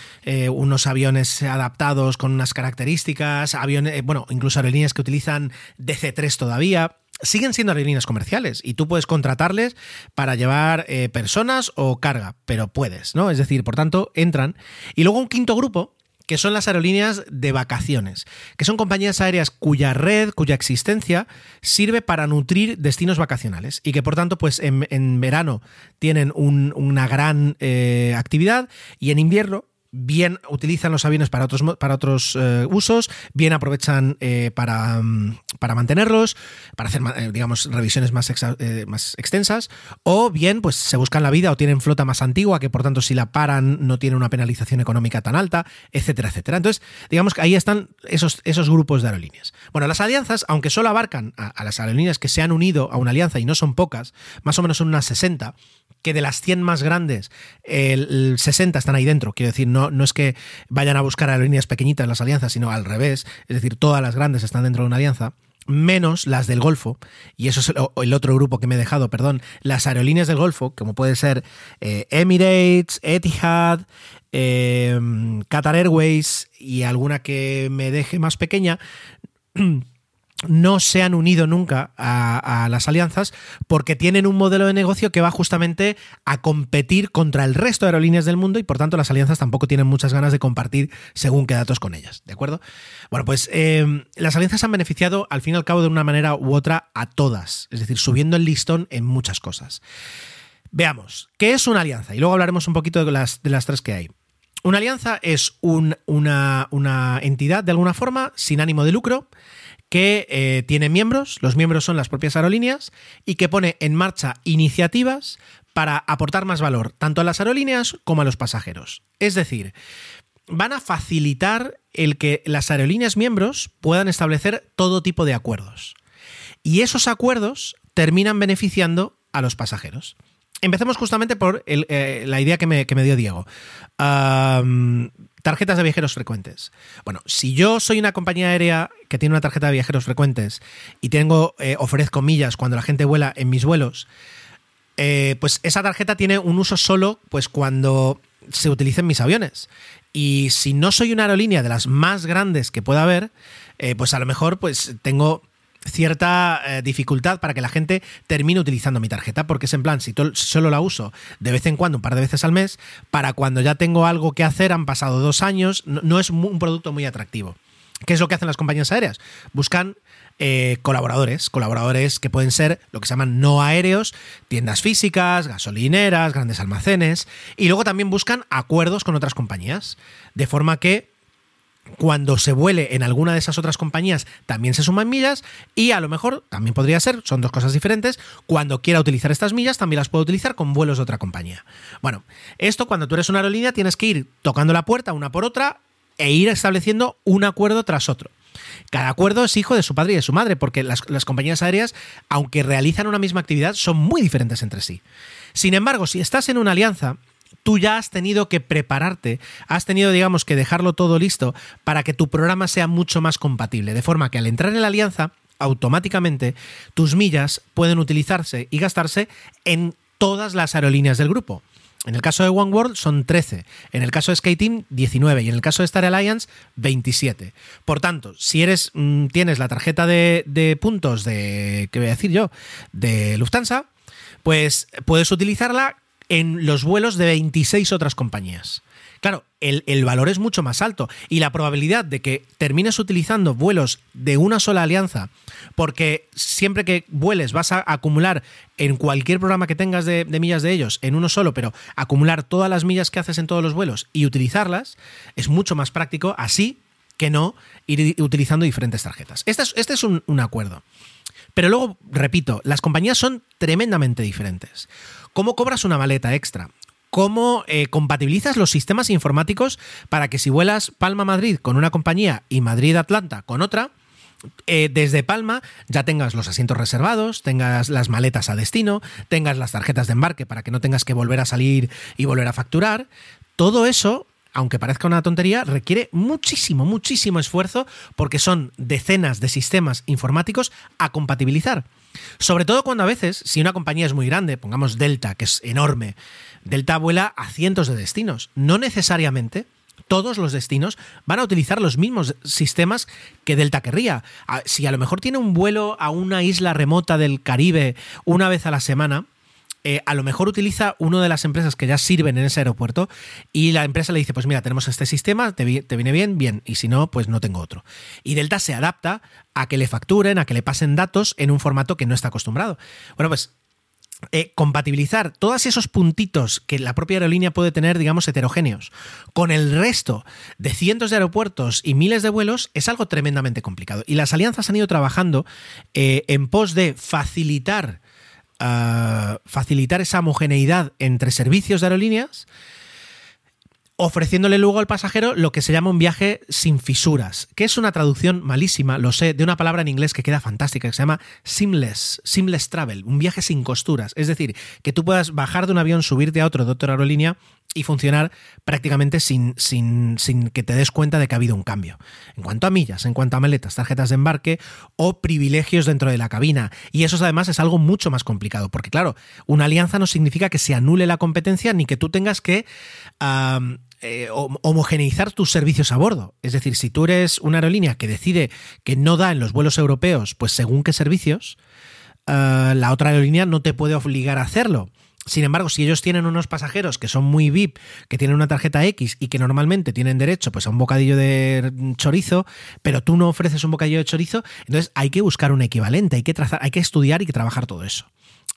unos aviones adaptados con unas características, aviones, bueno, incluso aerolíneas que utilizan DC-3 todavía siguen siendo aerolíneas comerciales y tú puedes contratarles para llevar personas o carga, pero puedes, ¿no? Es decir, por tanto, entran. Y luego un quinto grupo que son las aerolíneas de vacaciones, que son compañías aéreas cuya red, cuya existencia sirve para nutrir destinos vacacionales y que por tanto pues en, verano tienen un, una gran eh, actividad y en invierno bien utilizan los aviones para otros, para otros eh, usos, bien aprovechan eh, para, para, mantenerlos, para hacer, eh, digamos, revisiones más, más, extensas, o bien, pues se buscan la vida o tienen flota más antigua, que por tanto, si la paran, no tiene una penalización económica tan alta, etcétera, etcétera. Entonces, digamos que ahí están esos, esos grupos de aerolíneas. Bueno, las alianzas, aunque solo abarcan a las aerolíneas que se han unido a una alianza y no son pocas, más o menos son unas 60, que de las 100 más grandes, el, el 60 están ahí dentro. Quiero decir, no, no es que vayan a buscar aerolíneas pequeñitas las alianzas, sino al revés. Es decir, todas las grandes están dentro de una alianza menos las del Golfo, y eso es el, el, otro grupo que me he dejado, perdón, las aerolíneas del Golfo, como puede ser eh, Emirates, Etihad, eh, Qatar Airways y alguna que me deje más pequeña, [CLEARS THROAT] no se han unido nunca a, las alianzas porque tienen un modelo de negocio que va justamente a competir contra el resto de aerolíneas del mundo y por tanto las alianzas tampoco tienen muchas ganas de compartir según qué datos con ellas, ¿de acuerdo? Bueno, pues eh, las alianzas han beneficiado al fin y al cabo de una manera u otra a todas, es decir, subiendo el listón en muchas cosas. Veamos, ¿qué es una alianza? Y luego hablaremos un poquito de las, de las tres que hay. Una alianza es un, una, una entidad de alguna forma sin ánimo de lucro que eh, tiene miembros, los miembros son las propias aerolíneas, y que pone en marcha iniciativas para aportar más valor tanto a las aerolíneas como a los pasajeros. Es decir, van a facilitar el que las aerolíneas miembros puedan establecer todo tipo de acuerdos. Y esos acuerdos terminan beneficiando a los pasajeros. Empecemos justamente por eh, la idea que me, dio Diego. Tarjetas de viajeros frecuentes. Bueno, si yo soy una compañía aérea que tiene una tarjeta de viajeros frecuentes y tengo, eh, ofrezco millas cuando la gente vuela en mis vuelos, eh, pues esa tarjeta tiene un uso solo pues cuando se utilicen mis aviones. Y si no soy una aerolínea de las más grandes que pueda haber, eh, pues a lo mejor pues tengo cierta eh, dificultad para que la gente termine utilizando mi tarjeta, porque es en plan, si, solo la uso de vez en cuando, un par de veces al mes, para cuando ya tengo algo que hacer, han pasado dos años, no, no es un producto muy atractivo. ¿Qué es lo que hacen las compañías aéreas? Buscan eh, colaboradores, colaboradores que pueden ser lo que se llaman no aéreos, tiendas físicas, gasolineras, grandes almacenes, y luego también buscan acuerdos con otras compañías, de forma que cuando se vuele en alguna de esas otras compañías también se suman millas y a lo mejor también podría ser, son dos cosas diferentes, cuando quiera utilizar estas millas también las puedo utilizar con vuelos de otra compañía. Bueno, esto cuando tú eres una aerolínea tienes que ir tocando la puerta una por otra e ir estableciendo un acuerdo tras otro. Cada acuerdo es hijo de su padre y de su madre, porque las, las, compañías aéreas, aunque realizan una misma actividad, son muy diferentes entre sí. Sin embargo, si estás en una alianza, tú ya has tenido que prepararte, has tenido, digamos, que dejarlo todo listo para que tu programa sea mucho más compatible. De forma que al entrar en la alianza, automáticamente tus millas pueden utilizarse y gastarse en todas las aerolíneas del grupo. En el caso de One World son 13, en el caso de Skating 19 y en el caso de Star Alliance 27. Por tanto, si eres mm, tienes la tarjeta de, de puntos de qué voy a decir yo, de Lufthansa, pues puedes utilizarla en los vuelos de 26 otras compañías. Claro, el, el, valor es mucho más alto y la probabilidad de que termines utilizando vuelos de una sola alianza, porque siempre que vueles vas a acumular en cualquier programa que tengas de, de, millas de ellos, en uno solo, pero acumular todas las millas que haces en todos los vuelos y utilizarlas, es mucho más práctico así que no ir utilizando diferentes tarjetas. Este es, este es un, un acuerdo. Pero luego, repito, las compañías son tremendamente diferentes. ¿Cómo cobras una maleta extra? cómo eh, compatibilizas los sistemas informáticos para que si vuelas Palma-Madrid con una compañía y Madrid-Atlanta con otra, eh, desde Palma ya tengas los asientos reservados, tengas las maletas a destino, tengas las tarjetas de embarque para que no tengas que volver a salir y volver a facturar. Todo eso aunque parezca una tontería, requiere muchísimo, muchísimo esfuerzo porque son decenas de sistemas informáticos a compatibilizar. Sobre todo cuando a veces, si una compañía es muy grande, pongamos Delta, que es enorme, Delta vuela a cientos de destinos. No necesariamente todos los destinos van a utilizar los mismos sistemas que Delta querría. Si a lo mejor tiene un vuelo a una isla remota del Caribe una vez a la semana, eh, a lo mejor utiliza una de las empresas que ya sirven en ese aeropuerto y la empresa le dice, pues mira, tenemos este sistema, te, te, viene bien, bien, y si no, pues no tengo otro. Y Delta se adapta a que le facturen, a que le pasen datos en un formato que no está acostumbrado. Bueno, pues eh, compatibilizar todos esos puntitos que la propia aerolínea puede tener, digamos, heterogéneos, con el resto de cientos de aeropuertos y miles de vuelos es algo tremendamente complicado. Y las alianzas han ido trabajando eh, en pos de facilitar, facilitar esa homogeneidad entre servicios de aerolíneas ofreciéndole luego al pasajero lo que se llama un viaje sin fisuras, que es una traducción malísima, lo sé, de una palabra en inglés que queda fantástica, que se llama seamless, seamless travel, un viaje sin costuras. Es decir, que tú puedas bajar de un avión, subirte a otro de otra aerolínea y funcionar prácticamente sin, sin, sin, que te des cuenta de que ha habido un cambio. En cuanto a millas, en cuanto a maletas, tarjetas de embarque o privilegios dentro de la cabina. Y eso además es algo mucho más complicado, porque claro, una alianza no significa que se anule la competencia ni que tú tengas que... Eh, homogeneizar tus servicios a bordo. Es decir, si tú eres una aerolínea que decide que no da en los vuelos europeos, pues según qué servicios, uh, la otra aerolínea no te puede obligar a hacerlo. Sin embargo, si ellos tienen unos pasajeros que son muy VIP, que tienen una tarjeta X y que normalmente tienen derecho pues, a un bocadillo de chorizo, pero tú no ofreces un bocadillo de chorizo, entonces hay que buscar un equivalente, hay que trazar, hay que estudiar y que trabajar todo eso.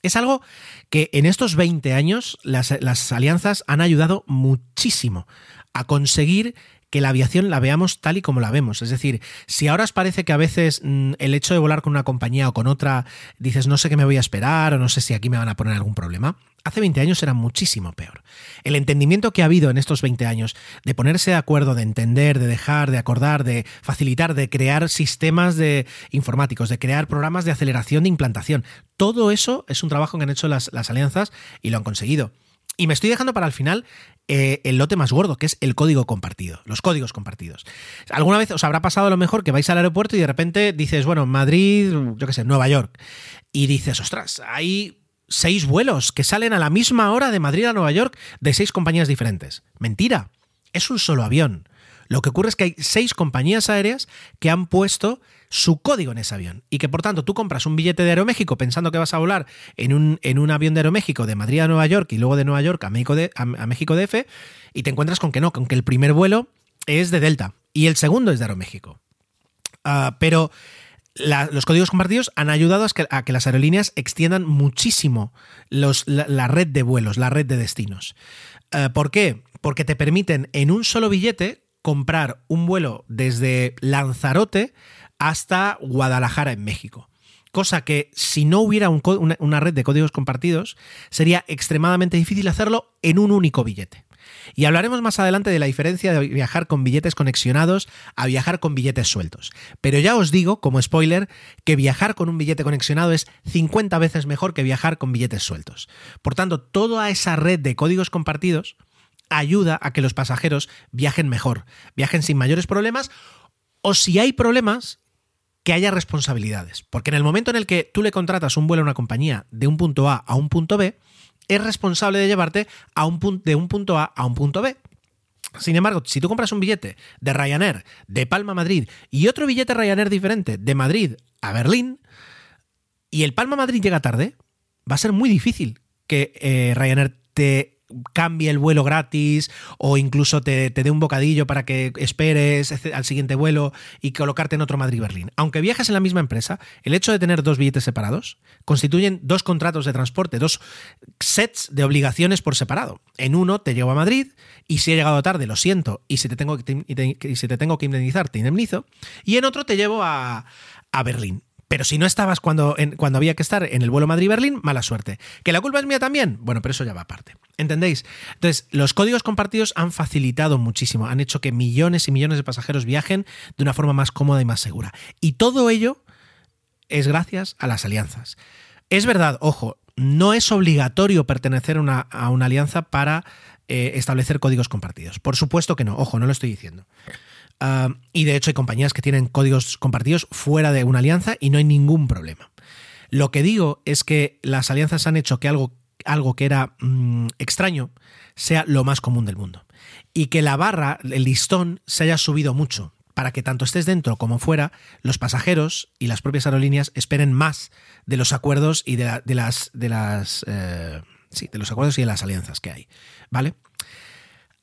Es algo que en estos 20 años las, las alianzas han ayudado muchísimo a conseguir que la aviación la veamos tal y como la vemos. Es decir, si ahora os parece que a veces mmm, el hecho de volar con una compañía o con otra, dices, no sé qué me voy a esperar o no sé si aquí me van a poner algún problema, hace 20 años era muchísimo peor. El entendimiento que ha habido en estos 20 años de ponerse de acuerdo, de entender, de dejar, de acordar, de facilitar, de crear sistemas de informáticos, de crear programas de aceleración de implantación, todo eso es un trabajo que han hecho las, las alianzas y lo han conseguido. Y me estoy dejando para el final eh, el lote más gordo, que es el código compartido, los códigos compartidos. ¿Alguna vez os habrá pasado a lo mejor que vais al aeropuerto y de repente dices, bueno, Madrid, yo qué sé, Nueva York, y dices, ostras, hay seis vuelos que salen a la misma hora de Madrid a Nueva York de seis compañías diferentes? Mentira, es un solo avión. Lo que ocurre es que hay seis compañías aéreas que han puesto su código en ese avión y que por tanto tú compras un billete de Aeroméxico pensando que vas a volar en un, en un avión de Aeroméxico de Madrid a Nueva York y luego de Nueva York a México, de, a, DF y te encuentras con que no, con que el primer vuelo es de Delta y el segundo es de Aeroméxico. Uh, pero los códigos compartidos han ayudado a que, a que, las aerolíneas extiendan muchísimo los, la, red de vuelos, la red de destinos. Uh, ¿Por qué? Porque te permiten en un solo billete comprar un vuelo desde Lanzarote hasta Guadalajara en México. Cosa que si no hubiera un, una, una, red de códigos compartidos, sería extremadamente difícil hacerlo en un único billete. Y hablaremos más adelante de la diferencia de viajar con billetes conexionados a viajar con billetes sueltos. Pero ya os digo, como spoiler, que viajar con un billete conexionado es 50 veces mejor que viajar con billetes sueltos. Por tanto, toda esa red de códigos compartidos ayuda a que los pasajeros viajen mejor, viajen sin mayores problemas o si hay problemas, que haya responsabilidades. Porque en el momento en el que tú le contratas un vuelo a una compañía de un punto A a un punto B, es responsable de llevarte a un de un punto A a un punto B. Sin embargo, si tú compras un billete de Ryanair de Palma a Madrid y otro billete Ryanair diferente de Madrid a Berlín, y el Palma Madrid llega tarde, va a ser muy difícil que eh, Ryanair te cambie el vuelo gratis o incluso te, dé un bocadillo para que esperes al siguiente vuelo y colocarte en otro Madrid-Berlín. Aunque viajes en la misma empresa, el hecho de tener dos billetes separados constituyen dos contratos de transporte, dos sets de obligaciones por separado. En uno te llevo a Madrid y si he llegado tarde lo siento y si te tengo que, si te tengo que indemnizar te indemnizo y en otro te llevo a, a Berlín. Pero si no estabas cuando, cuando había que estar en el vuelo Madrid-Berlín, mala suerte. ¿Que la culpa es mía también? Bueno, pero eso ya va aparte. ¿Entendéis? Entonces, los códigos compartidos han facilitado muchísimo, han hecho que millones y millones de pasajeros viajen de una forma más cómoda y más segura. Y todo ello es gracias a las alianzas. Es verdad, ojo, no es obligatorio pertenecer a una alianza para eh, establecer códigos compartidos. Por supuesto que no, ojo, no lo estoy diciendo. Ah, y de hecho hay compañías que tienen códigos compartidos fuera de una alianza y no hay ningún problema. Lo que digo es que las alianzas han hecho que algo, algo que era mm, extraño sea lo más común del mundo. Y que la barra, el listón, se haya subido mucho para que tanto estés dentro como fuera, los pasajeros y las propias aerolíneas esperen más de los acuerdos y de, las, de las eh, sí, de los acuerdos y de las alianzas que hay. ¿Vale?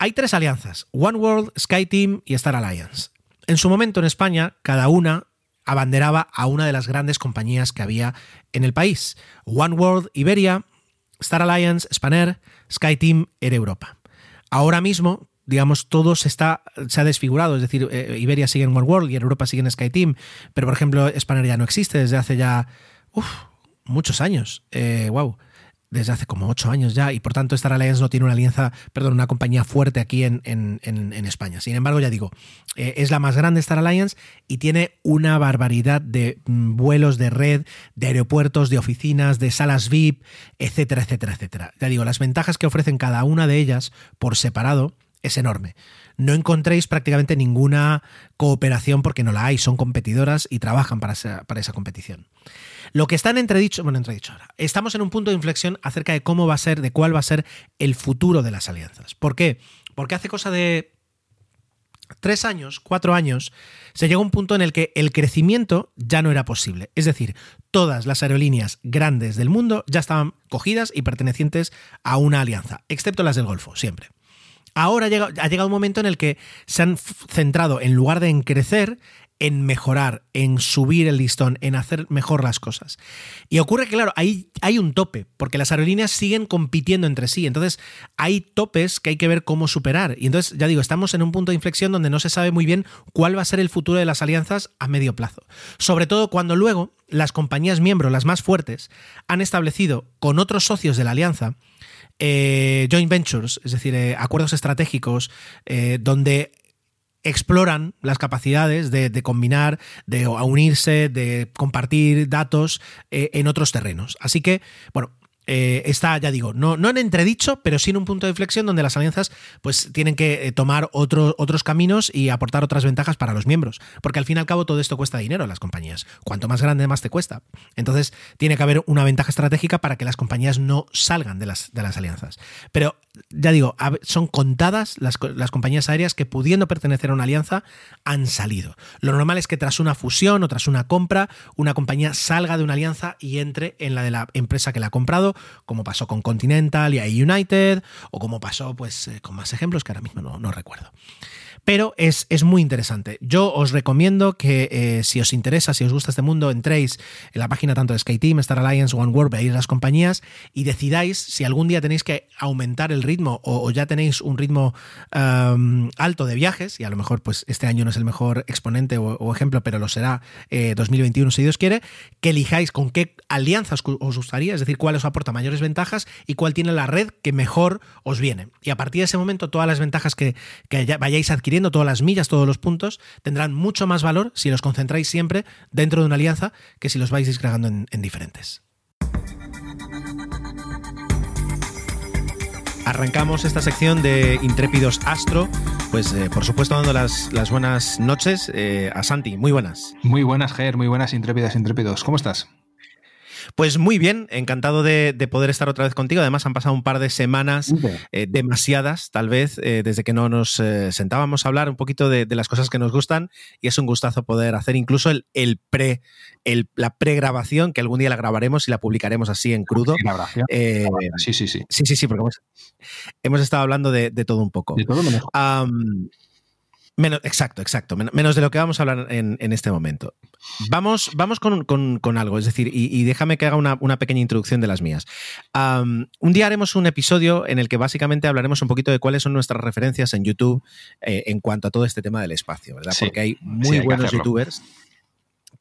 Hay tres alianzas, One World, SkyTeam y Star Alliance. En su momento en España, cada una abanderaba a una de las grandes compañías que había en el país. One World, Iberia, Star Alliance, Spanair, SkyTeam, Air Europa. Ahora mismo, digamos, todo se, ha desfigurado, es decir, eh, Iberia sigue en One World y Europa sigue en SkyTeam, pero por ejemplo, Spanair ya no existe desde hace ya muchos años. wow. Desde hace como ocho años ya y por tanto Star Alliance no tiene una alianza, perdón, una compañía fuerte aquí en, España. Sin embargo, ya digo, eh, es la más grande Star Alliance y tiene una barbaridad de mm, vuelos de red, de aeropuertos, de oficinas, de salas VIP, etcétera, etcétera, etcétera. Ya digo, las ventajas que ofrecen cada una de ellas por separado es enorme. No encontréis prácticamente ninguna cooperación porque no la hay, son competidoras y trabajan para esa competición. Lo que está en entredicho, bueno, entredicho ahora, estamos en un punto de inflexión acerca de cómo va a ser, de cuál va a ser el futuro de las alianzas. ¿Por qué? Porque hace cosa de tres años, cuatro años, se llegó a un punto en el que el crecimiento ya no era posible. Es decir, todas las aerolíneas grandes del mundo ya estaban cogidas y pertenecientes a una alianza, excepto las del Golfo, siempre. Ahora ha llegado un momento en el que se han centrado, en lugar de en crecer, en mejorar, en subir el listón, en hacer mejor las cosas. Y ocurre que, claro, hay, hay un tope, porque las aerolíneas siguen compitiendo entre sí. Entonces, hay topes que hay que ver cómo superar. Y entonces, ya digo, estamos en un punto de inflexión donde no se sabe muy bien cuál va a ser el futuro de las alianzas a medio plazo. Sobre todo cuando luego las compañías miembros, las más fuertes, han establecido con otros socios de la alianza eh, joint ventures, es decir, eh, acuerdos estratégicos, eh, donde exploran las capacidades de, combinar, de unirse, de compartir datos eh, en otros terrenos. Así que, bueno, eh, está, ya digo, no, no en entredicho, pero sí en un punto de inflexión donde las alianzas pues tienen que eh, tomar otros caminos y aportar otras ventajas para los miembros. Porque al fin y al cabo todo esto cuesta dinero a las compañías. Cuanto más grande, más te cuesta. Entonces tiene que haber una ventaja estratégica para que las compañías no salgan de las, de las alianzas. Pero ya digo, son contadas las, las compañías aéreas que pudiendo pertenecer a una alianza han salido. Lo normal es que tras una fusión o tras una compra, una compañía salga de una alianza y entre en la de la empresa que la ha comprado como pasó con Continental y United, o como pasó pues eh, con más ejemplos que ahora mismo no, no recuerdo. Pero es, muy interesante. Yo os recomiendo que eh, si os interesa, si os gusta este mundo, entréis en la página tanto de SkyTeam, Star Alliance, OneWorld, veáis las compañías y decidáis si algún día tenéis que aumentar el ritmo o, ya tenéis un ritmo alto de viajes, y a lo mejor pues este año no es el mejor exponente o, ejemplo, pero lo será 2021 eh, si Dios quiere, que elijáis con qué alianzas os gustaría, es decir, cuál os aporta mayores ventajas y cuál tiene la red que mejor os viene. Y a partir de ese momento, todas las ventajas que, que vayáis adquiriendo todas las millas, todos los puntos, tendrán mucho más valor si los concentráis siempre dentro de una alianza que si los vais disgregando en, en diferentes. Arrancamos esta sección de Intrépidos Astro, pues eh, por supuesto dando las, las buenas noches eh, a Santi. Muy buenas. Muy buenas, Ger, muy buenas Intrépidas Intrépidos. ¿Cómo estás? Pues muy bien, encantado de, poder estar otra vez contigo. Además, han pasado un par de semanas, eh, demasiadas tal vez, eh, desde que no nos eh, sentábamos a hablar un poquito de, las cosas que nos gustan y es un gustazo poder hacer incluso el, el pre, el, la pregrabación, que algún día la grabaremos y la publicaremos así en crudo. sí, sí, sí. Sí, sí, sí, porque hemos, estado hablando de, todo un poco. De todo menos. Menos, exacto, exacto. Menos de lo que vamos a hablar en, este momento. Vamos, vamos con, algo, es decir, y, déjame que haga una, pequeña introducción de las mías. un día haremos un episodio en el que básicamente hablaremos un poquito de cuáles son nuestras referencias en YouTube eh, en cuanto a todo este tema del espacio, ¿verdad? Porque hay muy buenos youtubers.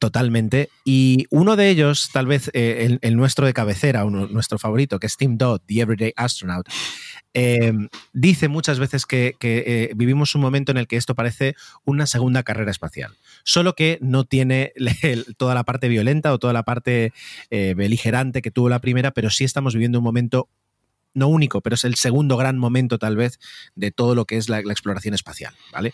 Totalmente. Y uno de ellos, tal vez eh, el, nuestro de cabecera, nuestro favorito, que es Tim Dodd, The Everyday Astronaut, Em, dice muchas veces que, eh, vivimos un momento en el que esto parece una segunda carrera espacial, solo que no tiene [LAUGHS] toda la parte violenta o toda la parte eh, beligerante que tuvo la primera, pero sí estamos viviendo un momento no único, pero es el segundo gran momento tal vez de todo lo que es la, exploración espacial, ¿vale?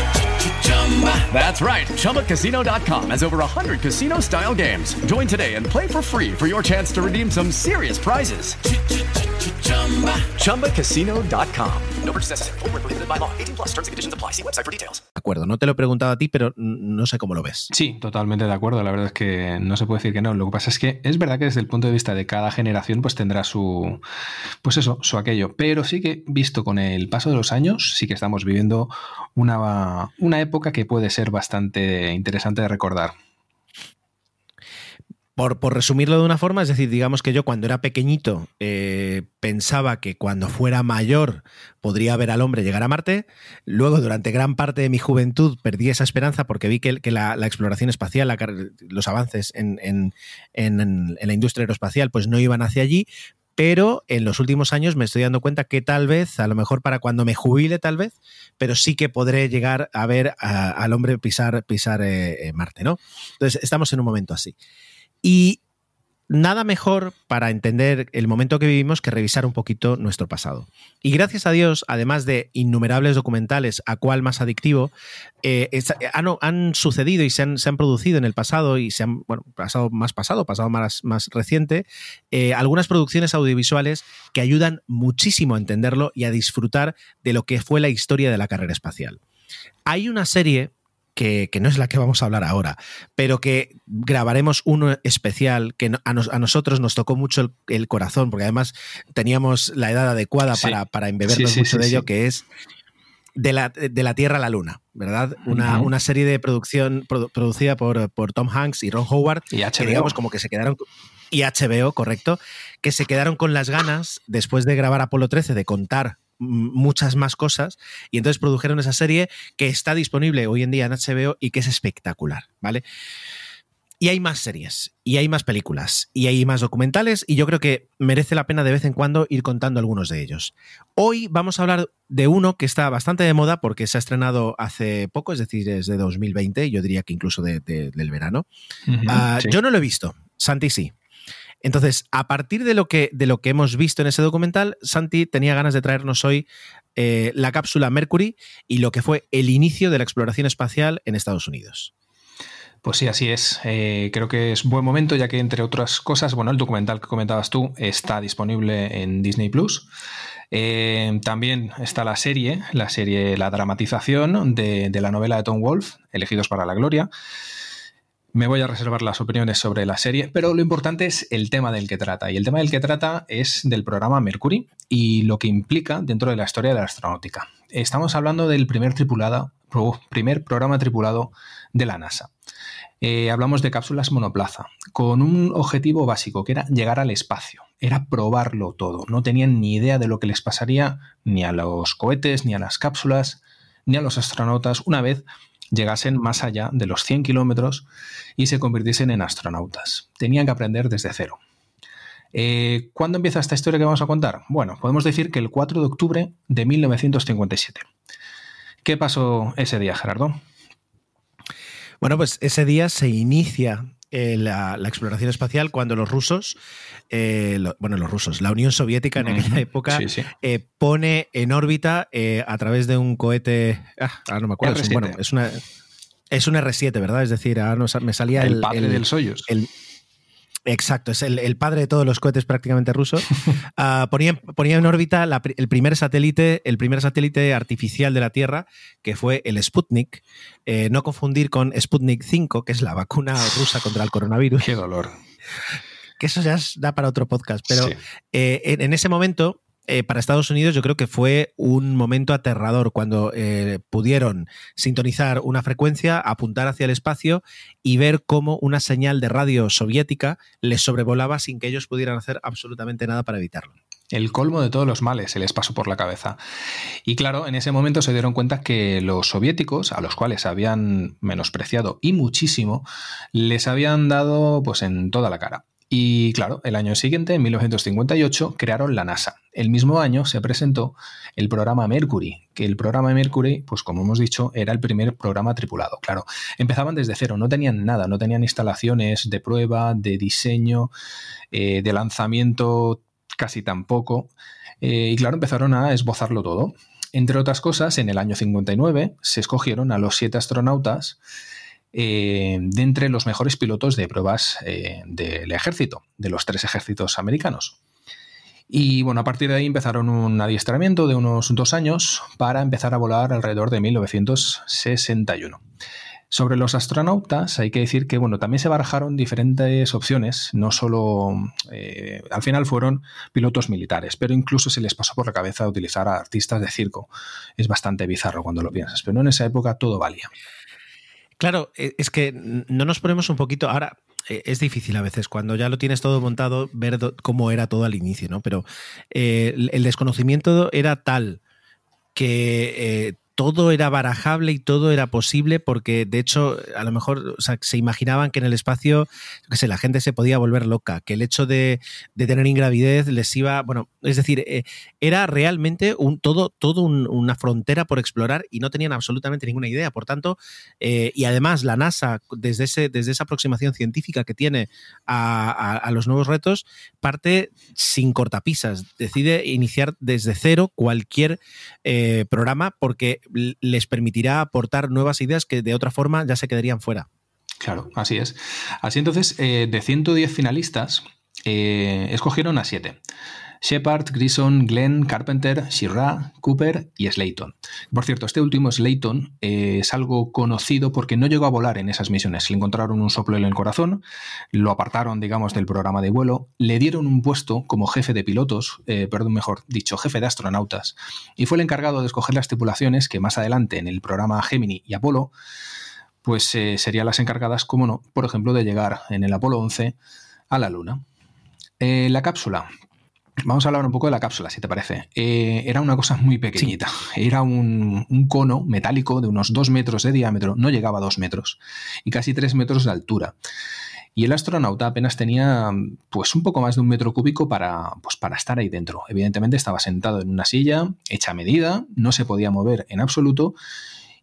That's right. ChumbaCasino.com has over 100 casino style games. Join today and play for free for your chance to redeem some serious prizes. ChumbaCasino.com. No purchase necessary. Prohibited by law. 18 plus terms and conditions apply. See website for details. De acuerdo, no te lo he preguntado a ti, pero no sé cómo lo ves. Sí, totalmente de acuerdo. La verdad es que no se puede decir que no. Lo que pasa es que es verdad que desde el punto de vista de cada generación, pues tendrá su, pues eso, su aquello. Pero sí que visto con el paso de los años, sí que estamos viviendo una, una época que puede ser bastante interesante de recordar. Por, resumirlo de una forma, es decir, digamos que yo cuando era pequeñito eh, pensaba que cuando fuera mayor podría ver al hombre llegar a Marte. Luego, durante gran parte de mi juventud, perdí esa esperanza porque vi que, la, exploración espacial, los avances en, la industria aeroespacial, pues no iban hacia allí pero en los últimos años me estoy dando cuenta que tal vez, a lo mejor para cuando me jubile tal vez, pero sí que podré llegar a ver al hombre pisar, pisar eh, eh, Marte, ¿no? Entonces estamos en un momento así. Y nada mejor para entender el momento que vivimos que revisar un poquito nuestro pasado. Y gracias a Dios, además de innumerables documentales, a cuál más adictivo, eh, han, sucedido y se han, producido en el pasado y se han, bueno, pasado más pasado, pasado más, más reciente, eh, algunas producciones audiovisuales que ayudan muchísimo a entenderlo y a disfrutar de lo que fue la historia de la carrera espacial. Hay una serie que, no es la que vamos a hablar ahora, pero que grabaremos uno especial que a, nosotros nos tocó mucho el, corazón, porque además teníamos la edad adecuada para, para embebernos mucho de ello, que es de la, de la, Tierra a la Luna, ¿verdad? Una, serie de producción producida por, por, Tom Hanks y Ron Howard, y que digamos como que se quedaron y HBO, correcto, que se quedaron con las ganas después de grabar Apolo 13 de contar muchas más cosas y entonces produjeron esa serie que está disponible hoy en día en HBO y que es espectacular, ¿vale? Y hay más series, y hay más películas, y hay más documentales, y yo creo que merece la pena de vez en cuando ir contando algunos de ellos. Hoy vamos a hablar de uno que está bastante de moda porque se ha estrenado hace poco, es decir, desde 2020, yo diría que incluso del verano. Ah, yo no lo he visto, Santi sí. Entonces, a partir de lo que, de lo que hemos visto en ese documental, Santi tenía ganas de traernos hoy eh, la cápsula Mercury y lo que fue el inicio de la exploración espacial en Estados Unidos. Pues sí, así es. Eh, creo que es buen momento, ya que entre otras cosas, bueno, el documental que comentabas tú está disponible en Disney Plus. Eh, también está la serie, la serie, la dramatización de, de, la novela de Tom Wolfe, Elegidos para la Gloria. Me voy a reservar las opiniones sobre la serie, pero lo importante es el tema del que trata. Y el tema del que trata es del programa Mercury y lo que implica dentro de la historia de la astronáutica. Estamos hablando del primer, tripulado, primer programa tripulado de la NASA. Eh, hablamos de cápsulas monoplaza, con un objetivo básico, que era llegar al espacio, era probarlo todo. No tenían ni idea de lo que les pasaría ni a los cohetes, ni a las cápsulas, ni a los astronautas una vez llegasen más allá de los 100 kilómetros y se convirtiesen en astronautas. Tenían que aprender desde cero. Eh, ¿Cuándo empieza esta historia que vamos a contar? Bueno, podemos decir que el 4 de octubre de 1957. ¿Qué pasó ese día, Gerardo? Bueno, pues ese día se inicia eh, la, exploración espacial cuando los rusos, eh, bueno, los rusos, la Unión Soviética en aquella época eh, pone en órbita a través de un cohete, ah, no me acuerdo, bueno, es una... Es un R7, ¿verdad? Es decir, no, me salía el, el padre del Soyuz. El, Exacto, es el, padre de todos los cohetes prácticamente ruso. [LAUGHS] Ah, ponía, en órbita el primer satélite, el primer satélite artificial de la Tierra, que fue el Sputnik. Eh, no confundir con Sputnik 5, que es la vacuna rusa contra el coronavirus. Qué dolor. Que eso ya da para otro podcast. Pero eh, en, ese momento, eh, para Estados Unidos yo creo que fue un momento aterrador cuando eh, pudieron sintonizar una frecuencia, apuntar hacia el espacio y ver cómo una señal de radio soviética les sobrevolaba sin que ellos pudieran hacer absolutamente nada para evitarlo. El colmo de todos los males se les pasó por la cabeza. Y claro, en ese momento se dieron cuenta que los soviéticos, a los cuales habían menospreciado y muchísimo, les habían dado pues en toda la cara. Y claro, el año siguiente, en 1958, crearon la NASA. El mismo año se presentó el programa Mercury, que el programa Mercury, pues como hemos dicho, era el primer programa tripulado. Claro, empezaban desde cero, no tenían nada, no tenían instalaciones de prueba, de diseño, eh, de lanzamiento, casi tampoco. Eh, y claro, empezaron a esbozarlo todo. Entre otras cosas, en el año 59 se escogieron a los siete astronautas eh, de entre los mejores pilotos de pruebas eh, del ejército, de los tres ejércitos americanos. Y bueno, a partir de ahí empezaron un adiestramiento de unos dos años para empezar a volar alrededor de 1961. Sobre los astronautas hay que decir que bueno, también se barajaron diferentes opciones, no solo eh, al final fueron pilotos militares, pero incluso se les pasó por la cabeza utilizar a artistas de circo. Es bastante bizarro cuando lo piensas, pero en esa época todo valía. Claro, e, es que no nos ponemos un poquito. Ahora, e, es difícil a veces, cuando ya lo tienes todo montado, ver cómo era todo al inicio, ¿no? Pero eh, el desconocimiento era tal que eh, todo era barajable y todo era posible porque de hecho a lo mejor se imaginaban que en el espacio que sé, la gente se podía volver loca, que el hecho de, tener ingravidez les iba, bueno, es decir, eh, era realmente un, todo, todo una frontera por explorar y no tenían absolutamente ninguna idea. Por tanto, eh, y además la NASA, desde, ese, desde esa aproximación científica que tiene a, los nuevos retos, parte sin cortapisas, decide iniciar desde cero cualquier eh, programa porque les permitirá aportar nuevas ideas que de otra forma ya se quedarían fuera. Claro, así es. Así entonces, eh, de 110 finalistas, eh, escogieron a 7. Shepard, Grison, Glenn, Carpenter, Shira, Cooper y Slayton. Por cierto, este último Slayton eh, es algo conocido porque no llegó a volar en esas misiones. Le encontraron un soplo en el corazón, lo apartaron, digamos, del programa de vuelo, le dieron un puesto como jefe de pilotos, eh, perdón, mejor dicho, jefe de astronautas, y fue el encargado de escoger las tripulaciones que más adelante en el programa Gemini y Apolo, pues eh, serían las encargadas, como no, por ejemplo, de llegar en el Apolo 11 a la Luna. la cápsula, Vamos a hablar un poco de la cápsula, si te parece. Eh, era una cosa muy pequeñita. Era un, cono metálico de unos 2 metros de diámetro, no llegaba a 2 metros, y casi 3 metros de altura. Y el astronauta apenas tenía pues un poco más de un metro cúbico para, pues, para estar ahí dentro. Evidentemente estaba sentado en una silla, hecha a medida, no se podía mover en absoluto.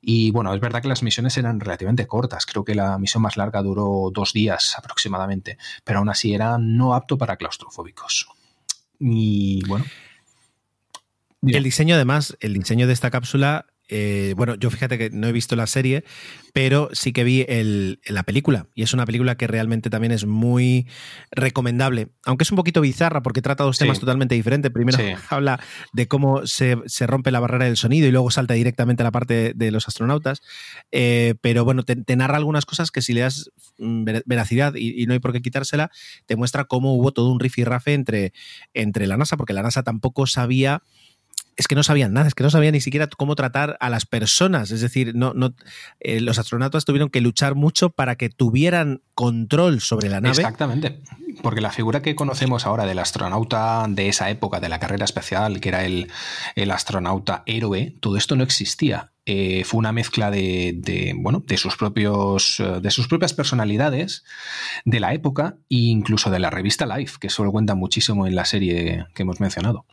Y bueno, es verdad que las misiones eran relativamente cortas. Creo que la misión más larga duró dos días aproximadamente, pero aún así era no apto para claustrofóbicos. Y bueno. El diseño, además, el diseño de esta cápsula eh, bueno, yo fíjate que no he visto la serie, pero sí que vi el, la película. Y es una película que realmente también es muy recomendable. Aunque es un poquito bizarra porque trata dos temas totalmente diferentes. Primero [LAUGHS] habla de cómo se, rompe la barrera del sonido y luego salta directamente a la parte de los astronautas. Eh, pero bueno, te, narra algunas cosas que si le das mm, veracidad y, no hay por qué quitársela, te muestra cómo hubo todo un rifirrafe entre, entre la NASA, porque la NASA tampoco sabía es que no sabían nada, es que no sabían ni siquiera cómo tratar a las personas. Es decir, no, no, eh, los astronautas tuvieron que luchar mucho para que tuvieran control sobre la nave. Exactamente, porque la figura que conocemos ahora del astronauta de esa época, de la carrera espacial, que era el, astronauta héroe, todo esto no existía. Eh, fue una mezcla de, bueno, de sus propios, eh, de sus propias personalidades de la época e incluso de la revista Life, que eso lo cuenta muchísimo en la serie que hemos mencionado.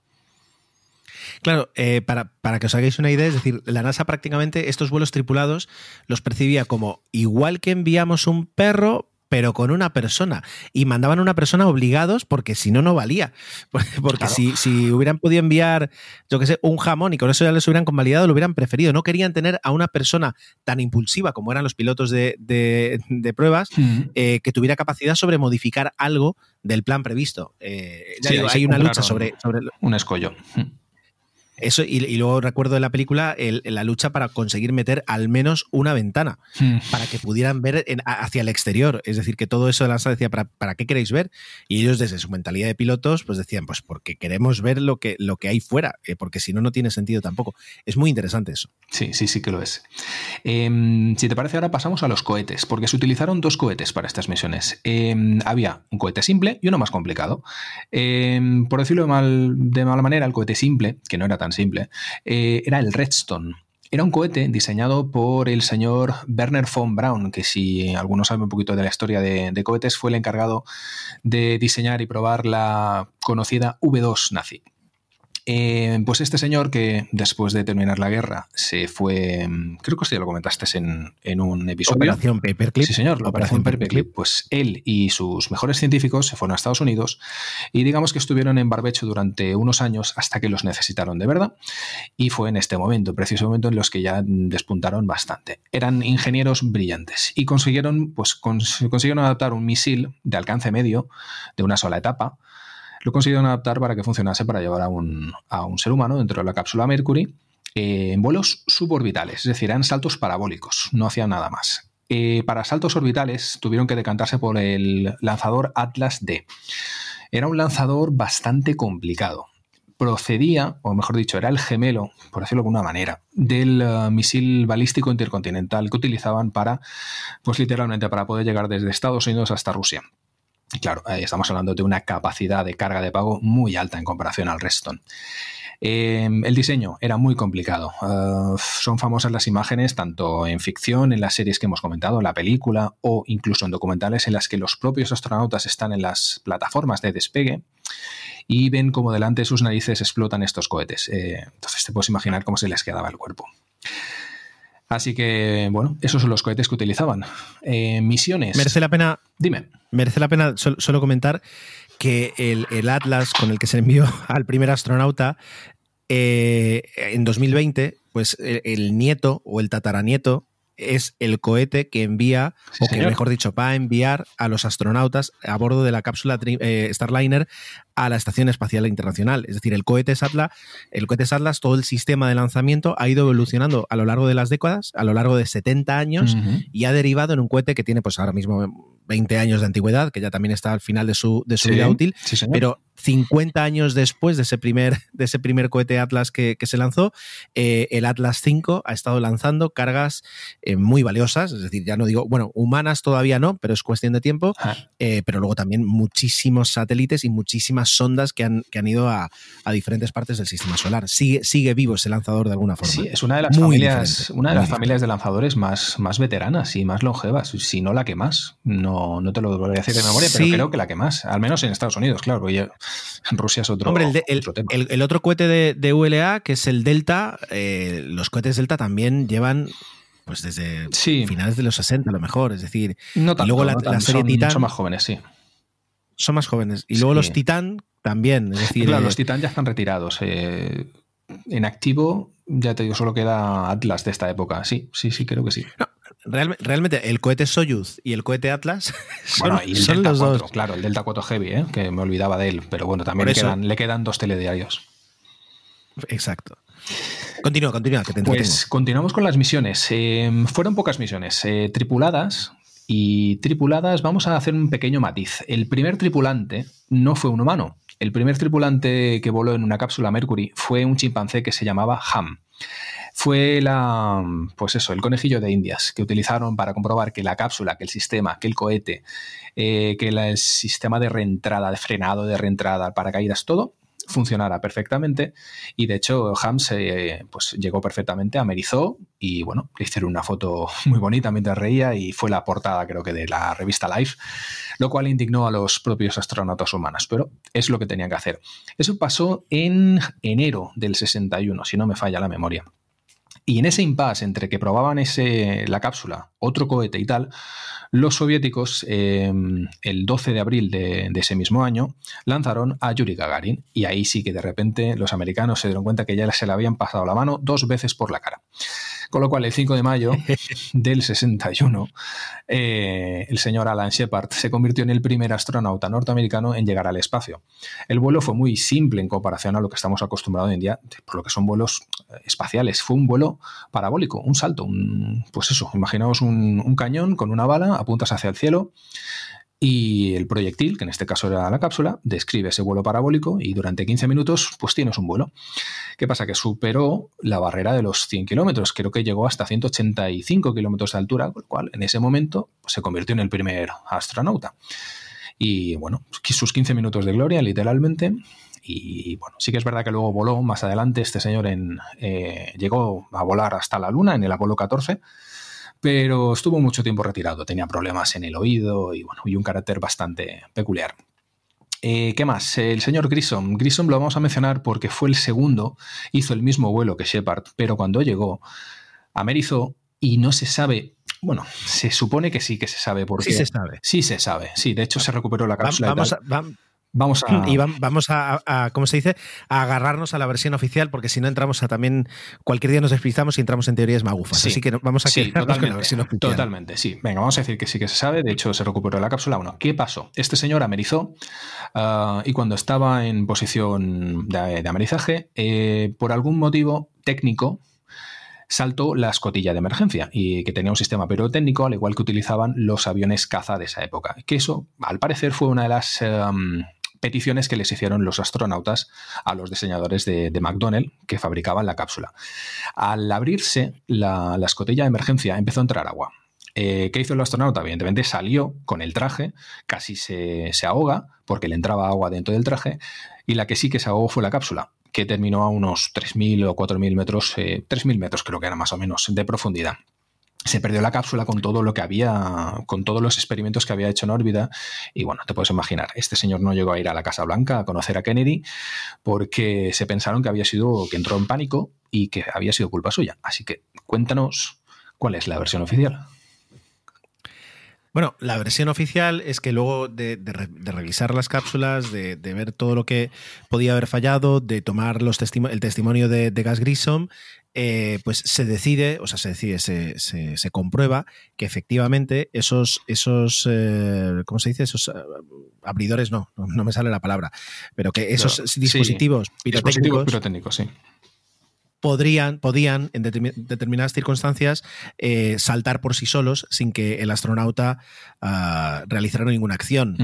Claro, eh, para, para, que os hagáis una idea, es decir, la NASA prácticamente estos vuelos tripulados los percibía como igual que enviamos un perro, pero con una persona. Y mandaban a una persona obligados porque si no, no valía. [LAUGHS] Porque si, si, hubieran podido enviar, yo qué sé, un jamón y con eso ya les hubieran convalidado, lo hubieran preferido. No querían tener a una persona tan impulsiva como eran los pilotos de, de, pruebas eh, que tuviera capacidad sobre modificar algo del plan previsto. Eh, hay una lucha sobre, sobre... Un escollo. Eso, y, luego recuerdo en la película la lucha para conseguir meter al menos una ventana hmm. para que pudieran ver hacia el exterior. Es decir, que todo eso de la NASA decía, ¿para, qué queréis ver? Y ellos, desde su mentalidad de pilotos, pues decían, pues porque queremos ver lo que, lo que hay fuera, eh, porque si no, no tiene sentido tampoco. Es muy interesante eso. Sí, sí, sí que lo es. Em, si te parece, ahora pasamos a los cohetes, porque se utilizaron dos cohetes para estas misiones. Em, había un cohete simple y uno más complicado. Em, por decirlo de, mal, de mala manera, el cohete simple, que no era tan simple, eh, era el Redstone. Era un cohete diseñado por el señor Werner von Braun, que si alguno sabe un poquito de la historia de, de cohetes, fue el encargado de diseñar y probar la conocida V2 nazi. Eh, pues este señor que después de terminar la guerra se fue, creo que sí lo comentaste en, un episodio. Operación Paperclip. Sí, señor, la Operación, Paperclip. Pues él y sus mejores científicos se fueron a Estados Unidos y digamos que estuvieron en barbecho durante unos años hasta que los necesitaron de verdad. Y fue en este momento, preciso momento, en los que ya despuntaron bastante. Eran ingenieros brillantes y consiguieron, pues, consiguieron adaptar un misil de alcance medio de una sola etapa lo consiguieron adaptar para que funcionase para llevar a un, ser humano dentro de la cápsula Mercury eh, en vuelos suborbitales, es decir, eran saltos parabólicos, no hacían nada más. Eh, para saltos orbitales tuvieron que decantarse por el lanzador Atlas D. Era un lanzador bastante complicado. Procedía, o mejor dicho, era el gemelo, por decirlo de alguna manera, del eh, misil balístico intercontinental que utilizaban para, pues literalmente, para poder llegar desde Estados Unidos hasta Rusia. Claro, estamos hablando de una capacidad de carga de pago muy alta en comparación al Redstone. Em, el diseño era muy complicado. Eh, son famosas las imágenes, tanto en ficción, en las series que hemos comentado, en la película o incluso en documentales en las que los propios astronautas están en las plataformas de despegue y ven cómo delante de sus narices explotan estos cohetes. Eh, entonces te puedes imaginar cómo se les quedaba el cuerpo. Así que, bueno, esos son los cohetes que utilizaban. Eh, misiones. Merece la pena. Dime. Merece la pena solo, comentar que el, Atlas con el que se envió [LAUGHS] al primer astronauta eh, en 2020, pues el, nieto o el tataranieto es el cohete que envía, o que mejor dicho, va a enviar a los astronautas a bordo de la cápsula eh, Starliner a la Estación Espacial Internacional. Es decir, el cohete Satlas, el cohete Atlas, todo el sistema de lanzamiento ha ido evolucionando a lo largo de las décadas, a lo largo de 70 años, y ha derivado en un cohete que tiene pues ahora mismo 20 años de antigüedad, que ya también está al final de su, de su vida útil, pero 50 años después de ese primer, de ese primer cohete Atlas que, se lanzó, eh, el Atlas 5 ha estado lanzando cargas eh, muy valiosas, es decir, ya no digo, bueno, humanas todavía no, pero es cuestión de tiempo, ah. eh, pero luego también muchísimos satélites y muchísimas sondas que han, que han ido a, diferentes partes del sistema solar. Sigue, sigue vivo ese lanzador de alguna forma. Sí, es una de las familias, una de las familias de lanzadores más, más veteranas y más longevas, si no la que más. No, no te lo voy a decir de memoria, pero creo que la que más, al menos en Estados Unidos, claro, porque en Rusia es otro, Hombre, el, tema. El, otro cohete de, ULA, que es el Delta, eh, los cohetes Delta también llevan pues desde finales de los 60 a lo mejor, es decir, no y luego la, serie son, Titan son más jóvenes, sí. Son más jóvenes. Y luego los Titan también, es decir, claro, los eh, Titan ya están retirados. Eh, en activo ya te digo, solo queda Atlas de esta época. Sí, sí, sí, creo que sí. Real, realmente, el cohete Soyuz y el cohete Atlas [LAUGHS] son, bueno, y el son Delta los 4, dos. claro, el Delta 4 Heavy, ¿eh? que me olvidaba de él, pero bueno, también le quedan, le quedan dos telediarios. Exacto. Continúa, continúa, que te. Pues continuamos con las misiones. Eh, fueron pocas misiones. eh, tripuladas y tripuladas, vamos a hacer un pequeño matiz. El primer tripulante no fue un humano. El primer tripulante que voló en una cápsula Mercury fue un chimpancé que se llamaba Ham. Fue la, pues eso, el conejillo de Indias que utilizaron para comprobar que la cápsula, que el sistema, que el cohete, eh, que el sistema de reentrada, de frenado, de reentrada, paracaídas, todo funcionara perfectamente y de hecho Ham se, pues, llegó perfectamente, amerizó y bueno, le hicieron una foto muy bonita mientras reía y fue la portada creo que de la revista Life, lo cual indignó a los propios astronautas humanos, pero es lo que tenían que hacer. Eso pasó en enero del 61, si no me falla la memoria. Y en ese impasse entre que probaban ese, la cápsula, otro cohete y tal, los soviéticos, eh, el 12 de abril de, de ese mismo año, lanzaron a Yuri Gagarin. Y ahí sí que de repente los americanos se dieron cuenta que ya se le habían pasado la mano dos veces por la cara. Con lo cual, el 5 de mayo [LAUGHS] del 61, eh, el señor Alan Shepard se convirtió en el primer astronauta norteamericano en llegar al espacio. El vuelo fue muy simple en comparación a lo que estamos acostumbrados hoy en día, por lo que son vuelos eh, espaciales. Fue un vuelo parabólico, un salto, un, pues eso, imaginaos un, un cañón con una bala, apuntas hacia el cielo y el proyectil, que en este caso era la cápsula, describe ese vuelo parabólico y durante 15 minutos pues tienes un vuelo. ¿Qué pasa? Que superó la barrera de los 100 kilómetros, creo que llegó hasta 185 kilómetros de altura, con lo cual en ese momento se convirtió en el primer astronauta. Y bueno, sus 15 minutos de gloria, literalmente. Y bueno, sí que es verdad que luego voló más adelante este señor en, eh, llegó a volar hasta la Luna en el Apolo 14 pero estuvo mucho tiempo retirado, tenía problemas en el oído y, bueno, y un carácter bastante peculiar. Eh, ¿Qué más? El señor Grissom. Grissom lo vamos a mencionar porque fue el segundo, hizo el mismo vuelo que Shepard, pero cuando llegó, amerizó y no se sabe. Bueno, se supone que sí que se sabe porque. Sí se sabe. Sí se sabe. Sí, de hecho se recuperó la cápsula. Vamos tal. a, vam- Vamos a. y vam- vamos a, a- ¿cómo se dice? A agarrarnos a la versión oficial, porque si no entramos a también. Cualquier día nos despistamos y entramos en teorías magufas. Sí. Así que vamos a Sí, quedarnos con la totalmente, versión oficial. Totalmente, sí. Venga, vamos a decir que sí que se sabe. De hecho, se recuperó la cápsula. Bueno, ¿qué pasó? Este señor amerizó ah, y cuando estaba en posición de, de amerizaje, eh, por algún motivo técnico, saltó la escotilla de emergencia y que tenía un sistema pirotécnico al igual que utilizaban los aviones caza de esa época. Que eso, al parecer, fue una de las em, peticiones que les hicieron los astronautas a los diseñadores de, McDonnell que fabricaban la cápsula. Al abrirse la, la escotilla de emergencia empezó a entrar agua. Eh, ¿Qué hizo el astronauta? Evidentemente salió con el traje, casi se, se ahoga porque le entraba agua dentro del traje y la que sí que se ahogó fue la cápsula que terminó a unos 3.000 o 4.000 metros, eh, 3.000 metros creo que era más o menos, de profundidad. Se perdió la cápsula con todo lo que había, con todos los experimentos que había hecho en órbita. Y bueno, te puedes imaginar, este señor no llegó a ir a la Casa Blanca a conocer a Kennedy porque se pensaron que había sido, que entró en pánico y que había sido culpa suya. Así que cuéntanos cuál es la versión oficial. Bueno, la versión oficial es que luego de, de re- de revisar las cápsulas, de, ver todo lo que podía haber fallado, de tomar los testimo- el testimonio de Gas Grissom, eh, pues se decide, o sea, se decide, se, se- se comprueba que efectivamente esos, esos eh, ¿cómo se dice? Esos eh, abridores, no, no, no me sale la palabra, pero que esos Sí, dispositivos pirotécnicos dispositivos pirotécnicos, sí. Podrían, podían en determi- determinadas circunstancias eh, saltar por sí solos sin que el astronauta ah, realizara ninguna acción.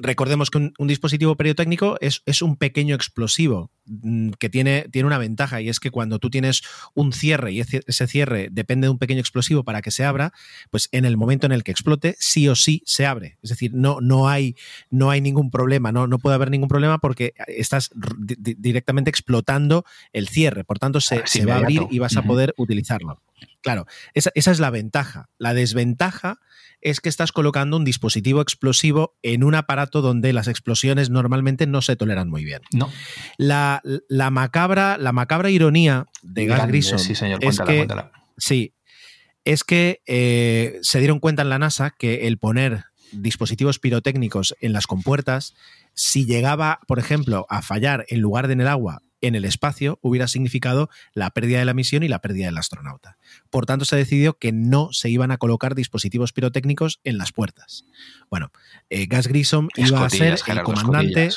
Recordemos que un, un dispositivo periotécnico es, es un pequeño explosivo mm, que tiene, tiene una ventaja y es que cuando tú tienes un cierre y ese cierre depende de un pequeño explosivo para que se abra, pues en el momento en el que explote, sí o sí se abre. Es decir, no, no, hay, no hay ningún problema, no, no puede haber ningún problema porque estás directamente explotando el cierre. Por tanto, se, Es se va a abrir y vas a poder utilizarlo. Claro, esa, esa es la ventaja. La desventaja es que estás colocando un dispositivo explosivo en un aparato donde las explosiones normalmente no se toleran muy bien. No. La, la macabra, la macabra ironía de Gas Grissom sí, señor, es cuéntala, que, cuéntala. sí, es que eh, se dieron cuenta en la NASA que el poner dispositivos pirotécnicos en las compuertas, si llegaba, por ejemplo, a fallar en lugar de en el agua, en el espacio hubiera significado la pérdida de la misión y la pérdida del astronauta. Por tanto, se decidió que no se iban a colocar dispositivos pirotécnicos en las puertas. Bueno, eh, Gas Grissom iba a ser el comandante.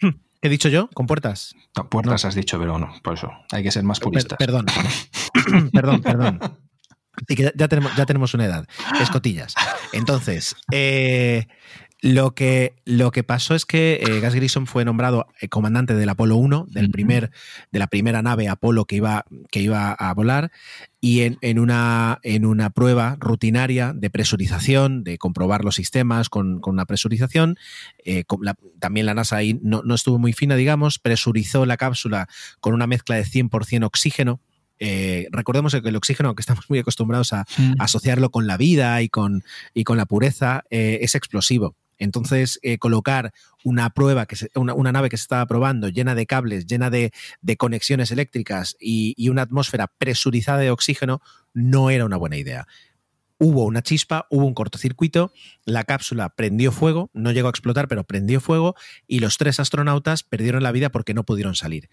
[CLEARS THROAT] ¿Qué he dicho yo? ¿Con puertas? No, puertas has dicho, pero no, por eso. Hay que ser más puristas. Per [LAUGHS] [CLEARS THROAT] perdón. perdón, perdón. ya tenemos, ya tenemos una edad. Escotillas. Entonces, eh, lo que, lo que pasó es que eh, Gas Grissom fue nombrado eh, comandante del Apolo 1, del primer, de la primera nave Apolo que iba, que iba a volar, y en, una, en una prueba rutinaria de presurización, de comprobar los sistemas con, con una presurización, eh, también la NASA ahí no, no, estuvo muy fina, digamos, presurizó la cápsula con una mezcla de 100% oxígeno, recordemos que el oxígeno, que estamos muy acostumbrados a, asociarlo con la vida y con, y con la pureza, es explosivo. Entonces, eh, colocar una prueba, que una, nave que se estaba probando llena de cables, llena de, conexiones eléctricas y, una atmósfera presurizada de oxígeno no era una buena idea. Hubo una chispa, hubo un cortocircuito, la cápsula prendió fuego, no llegó a explotar, pero prendió fuego y los tres astronautas perdieron la vida porque no pudieron salir.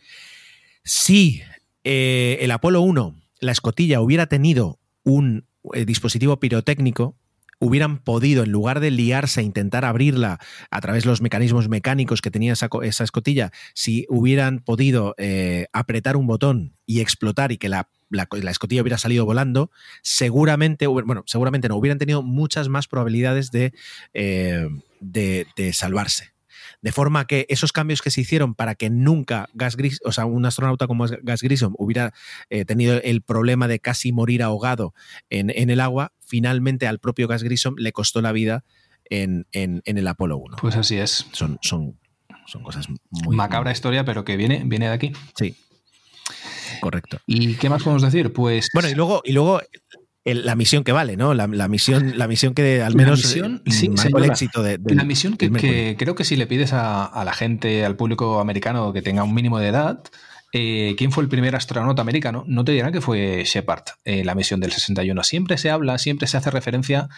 Si eh, el Apolo 1, la escotilla, hubiera tenido un eh, dispositivo pirotécnico, hubieran podido, en lugar de liarse a intentar abrirla a través de los mecanismos mecánicos que tenía esa, escotilla, si hubieran podido eh, apretar un botón y explotar y que la, escotilla hubiera salido volando, seguramente, bueno, seguramente no, hubieran tenido muchas más probabilidades de, eh, de salvarse. De forma que esos cambios que se hicieron para que nunca Gas Gris, o sea, un astronauta como Gas Grissom hubiera eh, tenido el problema de casi morir ahogado en, el agua, finalmente al propio Gas Grissom le costó la vida en, el Apolo 1. Pues así es. Son, son, son cosas muy... Macabra historia, pero que viene, viene de aquí. Sí. Correcto. ¿Y qué más podemos decir? Pues. Bueno, y luego, y luego la misión que vale, ¿no? La, misión, la misión que al menos misión, el éxito de, La misión que, creo que si le pides a, la gente, al público americano que tenga un mínimo de edad, eh, ¿quién fue el primer astronauta americano? No te dirán que fue Shepard, eh, la misión del 61. Siempre se habla, siempre se hace referencia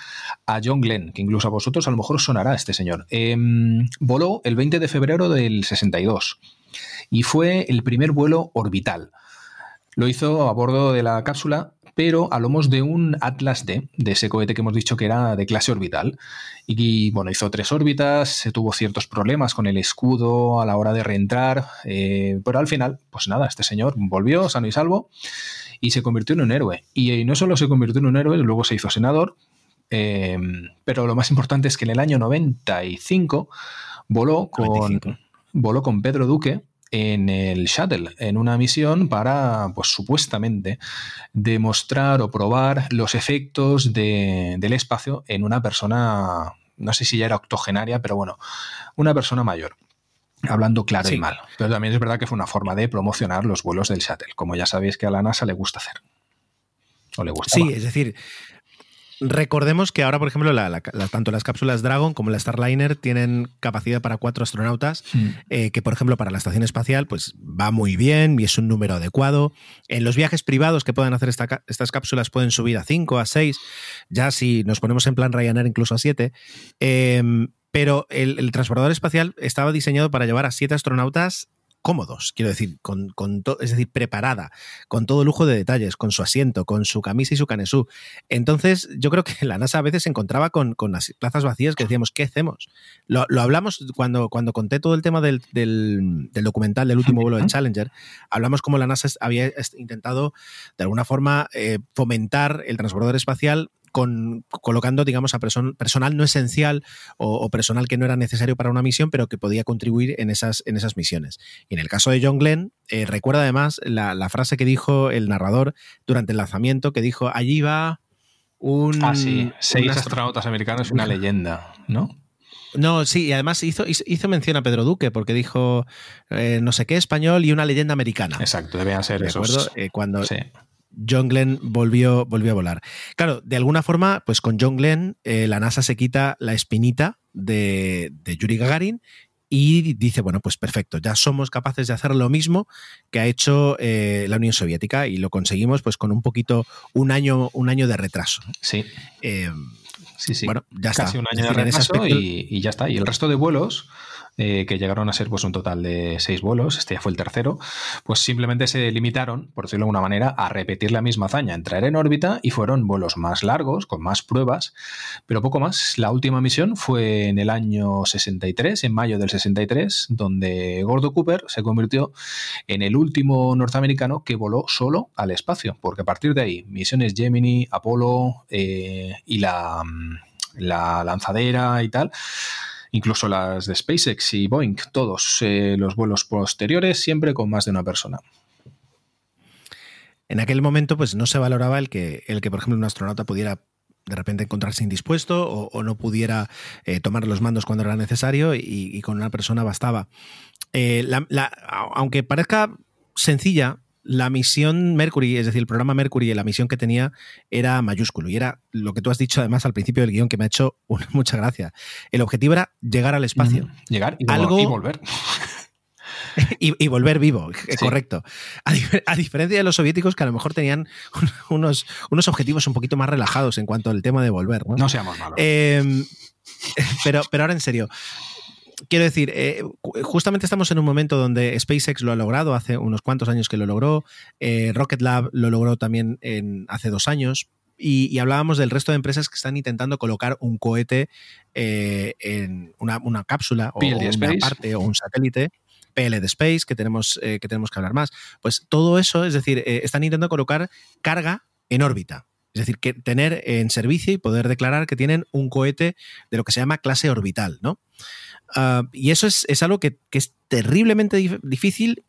a John Glenn, que incluso a vosotros a lo mejor sonará este señor. Em, voló el 20 de febrero del 62 y fue el primer vuelo orbital. Lo hizo a bordo de la cápsula pero a lomos de un Atlas D, de ese cohete que hemos dicho que era de clase orbital. Y bueno, hizo tres órbitas, se tuvo ciertos problemas con el escudo a la hora de reentrar, eh, pero al final, pues nada, este señor volvió sano y salvo y se convirtió en un héroe. Y, no solo se convirtió en un héroe, luego se hizo senador, eh, pero lo más importante es que en el año 95 voló con, voló con Pedro Duque en el shuttle, en una misión para, pues supuestamente, demostrar o probar los efectos del espacio en una persona, no sé si ya era octogenaria, pero bueno, una persona mayor. Hablando claro y mal. Pero también es verdad que fue una forma de promocionar los vuelos del shuttle, como ya sabéis que a la NASA le gusta hacer. O le gusta. Sí, es decir, Recordemos que ahora, por ejemplo, tanto las cápsulas Dragon como la Starliner tienen capacidad para cuatro astronautas, eh, que por ejemplo para la estación espacial pues va muy bien y es un número adecuado. En los viajes privados que pueden hacer estas cápsulas pueden subir a cinco, a seis, ya si nos ponemos en plan Ryanair incluso a siete. Em, pero el, el, transbordador espacial estaba diseñado para llevar a siete astronautas cómodos, quiero decir, con, con es decir, preparada, con todo lujo de detalles, con su asiento, con su camisa y su canesú. Entonces, yo creo que [LAUGHS] la NASA a veces se encontraba con, con las plazas vacías que decíamos, ¿qué hacemos? Lo, hablamos cuando, cuando conté todo el tema del, del, documental del último vuelo de Challenger, hablamos como la NASA había intentado, de alguna forma, eh, fomentar el transbordador espacial colocando, digamos, a personal no esencial o, personal que no era necesario para una misión, pero que podía contribuir en esas, en esas misiones. Y en el caso de John Glenn, eh, recuerda además la, frase que dijo el narrador durante el lanzamiento, que dijo, allí va un... Ah, sí, seis astronautas americanos, una leyenda, ¿no? No, sí, y además hizo, hizo mención a Pedro Duque porque dijo eh, no sé qué español y una leyenda americana. Exacto, debían ser esos. Eh, cuando, John Glenn volvió, volvió a volar. Claro, de alguna forma, pues con John Glenn, eh, la NASA se quita la espinita de, Yuri Gagarin y dice, bueno, pues perfecto, ya somos capaces de hacer lo mismo que ha hecho eh, la Unión Soviética y lo conseguimos pues con un poquito, un año, un año de retraso. Sí. Eh, sí, sí. Bueno, ya Casi está. un año de retraso y, y, ya está. Y el resto de vuelos eh, que llegaron a ser pues un total de seis vuelos, este ya fue el tercero, pues simplemente se limitaron, por decirlo de alguna manera, a repetir la misma hazaña, entrar en órbita y fueron vuelos más largos, con más pruebas, pero poco más. La última misión fue en el año 63, en mayo del 63, donde Gordo Cooper se convirtió en el último norteamericano que voló solo al espacio, porque a partir de ahí, misiones Gemini, Apolo eh, y la, la lanzadera y tal, incluso las de SpaceX y Boeing, todos eh, los vuelos posteriores siempre con más de una persona. En aquel momento, pues no se valoraba el que, el que, por ejemplo, un astronauta pudiera de repente encontrarse indispuesto o, no pudiera eh, tomar los mandos cuando era necesario y, con una persona bastaba. Eh, aunque parezca sencilla, la misión Mercury, es decir, el programa Mercury, la misión que tenía era mayúsculo y era lo que tú has dicho además al principio del guion que me ha hecho [LAUGHS] una, mucha gracia. El objetivo era llegar al espacio. Llegar y, Algo, y volver. [LAUGHS] y, y, volver vivo, sí. correcto. A, a, diferencia de los soviéticos que a lo mejor tenían unos, unos objetivos un poquito más relajados en cuanto al tema de volver. No, no seamos malos. Eh, [LAUGHS] pero, pero ahora en serio, quiero decir, eh, justamente estamos en un momento donde SpaceX lo ha logrado, hace unos cuantos años que lo logró, eh, Rocket Lab lo logró también en, hace dos años. Y, y, hablábamos del resto de empresas que están intentando colocar un cohete eh, en una, una cápsula o una Space. parte o un satélite. PLD Space, que tenemos, que tenemos que hablar más. Pues todo eso, es decir, están intentando colocar carga en órbita. Es decir, que tener en servicio y poder declarar que tienen un cohete de lo que se llama clase orbital, ¿no? Uh, y eso es, es algo que, que, es terriblemente dif difícil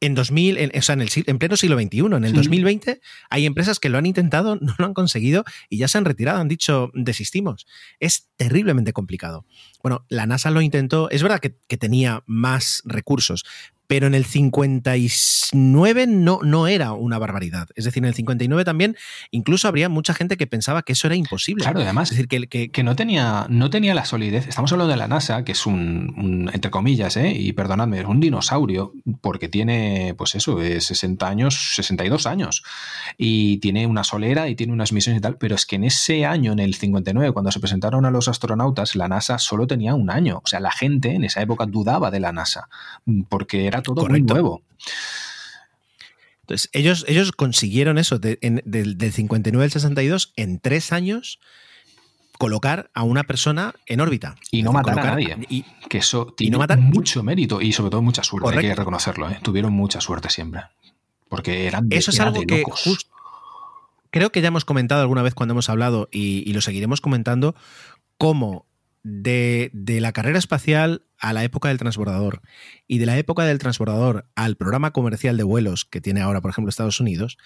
en 2000, en, o sea, en, el, en, pleno siglo XXI. En el sí. 2020 hay empresas que lo han intentado, [LAUGHS] no lo han conseguido y ya se han retirado, han dicho desistimos. Es terriblemente complicado. Bueno, la NASA lo intentó, es verdad que, que tenía más recursos, pero en el 59 no, no era una barbaridad. Es decir, en el 59 también incluso habría mucha gente que pensaba que eso era imposible. Claro, además, es decir, que, que, que no, tenía, no tenía la solidez. Estamos hablando de la NASA, que es un, un, entre comillas, ¿eh? y perdonadme, es un dinosaurio, porque tiene, pues eso, 60 años, 62 años, y tiene una solera y tiene unas misiones y tal, pero es que en ese año, en el 59, cuando se presentaron a los astronautas, la NASA solo tenía un año. O sea, la gente en esa época dudaba de la NASA, porque era todo Correcto. muy nuevo. Entonces, ellos, ellos consiguieron eso de, en, del, del 59 al 62 en tres años colocar a una persona en órbita. Y no matar colocar, a nadie. Y, que eso tiene y no matar, mucho mérito y sobre todo mucha suerte, correcto. hay que reconocerlo. ¿eh? Tuvieron mucha suerte siempre. Porque eran de, Eso es era algo que creo que ya hemos comentado alguna vez cuando hemos hablado y, y lo seguiremos comentando, cómo de, de, la carrera espacial a la época del transbordador y de la época del transbordador al programa comercial de vuelos que tiene ahora, por ejemplo, Estados Unidos,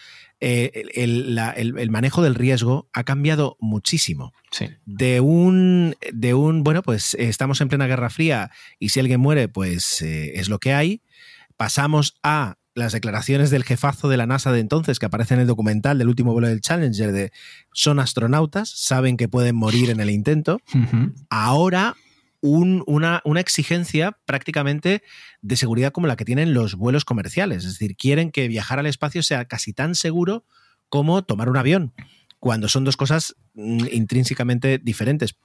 eh, el, la, el, el, manejo del riesgo ha cambiado muchísimo. Sí. De, un, de un, bueno, pues estamos en plena Guerra Fría y si alguien muere, pues eh, es lo que hay. Pasamos a las declaraciones del jefazo de la NASA de entonces, que aparece en el documental del último vuelo del Challenger, de son astronautas, saben que pueden morir en el intento. Uh -huh. Ahora un, una, una, exigencia prácticamente de seguridad como la que tienen los vuelos comerciales. Es decir, quieren que viajar al espacio sea casi tan seguro como tomar un avión, cuando son dos cosas mm, intrínsecamente diferentes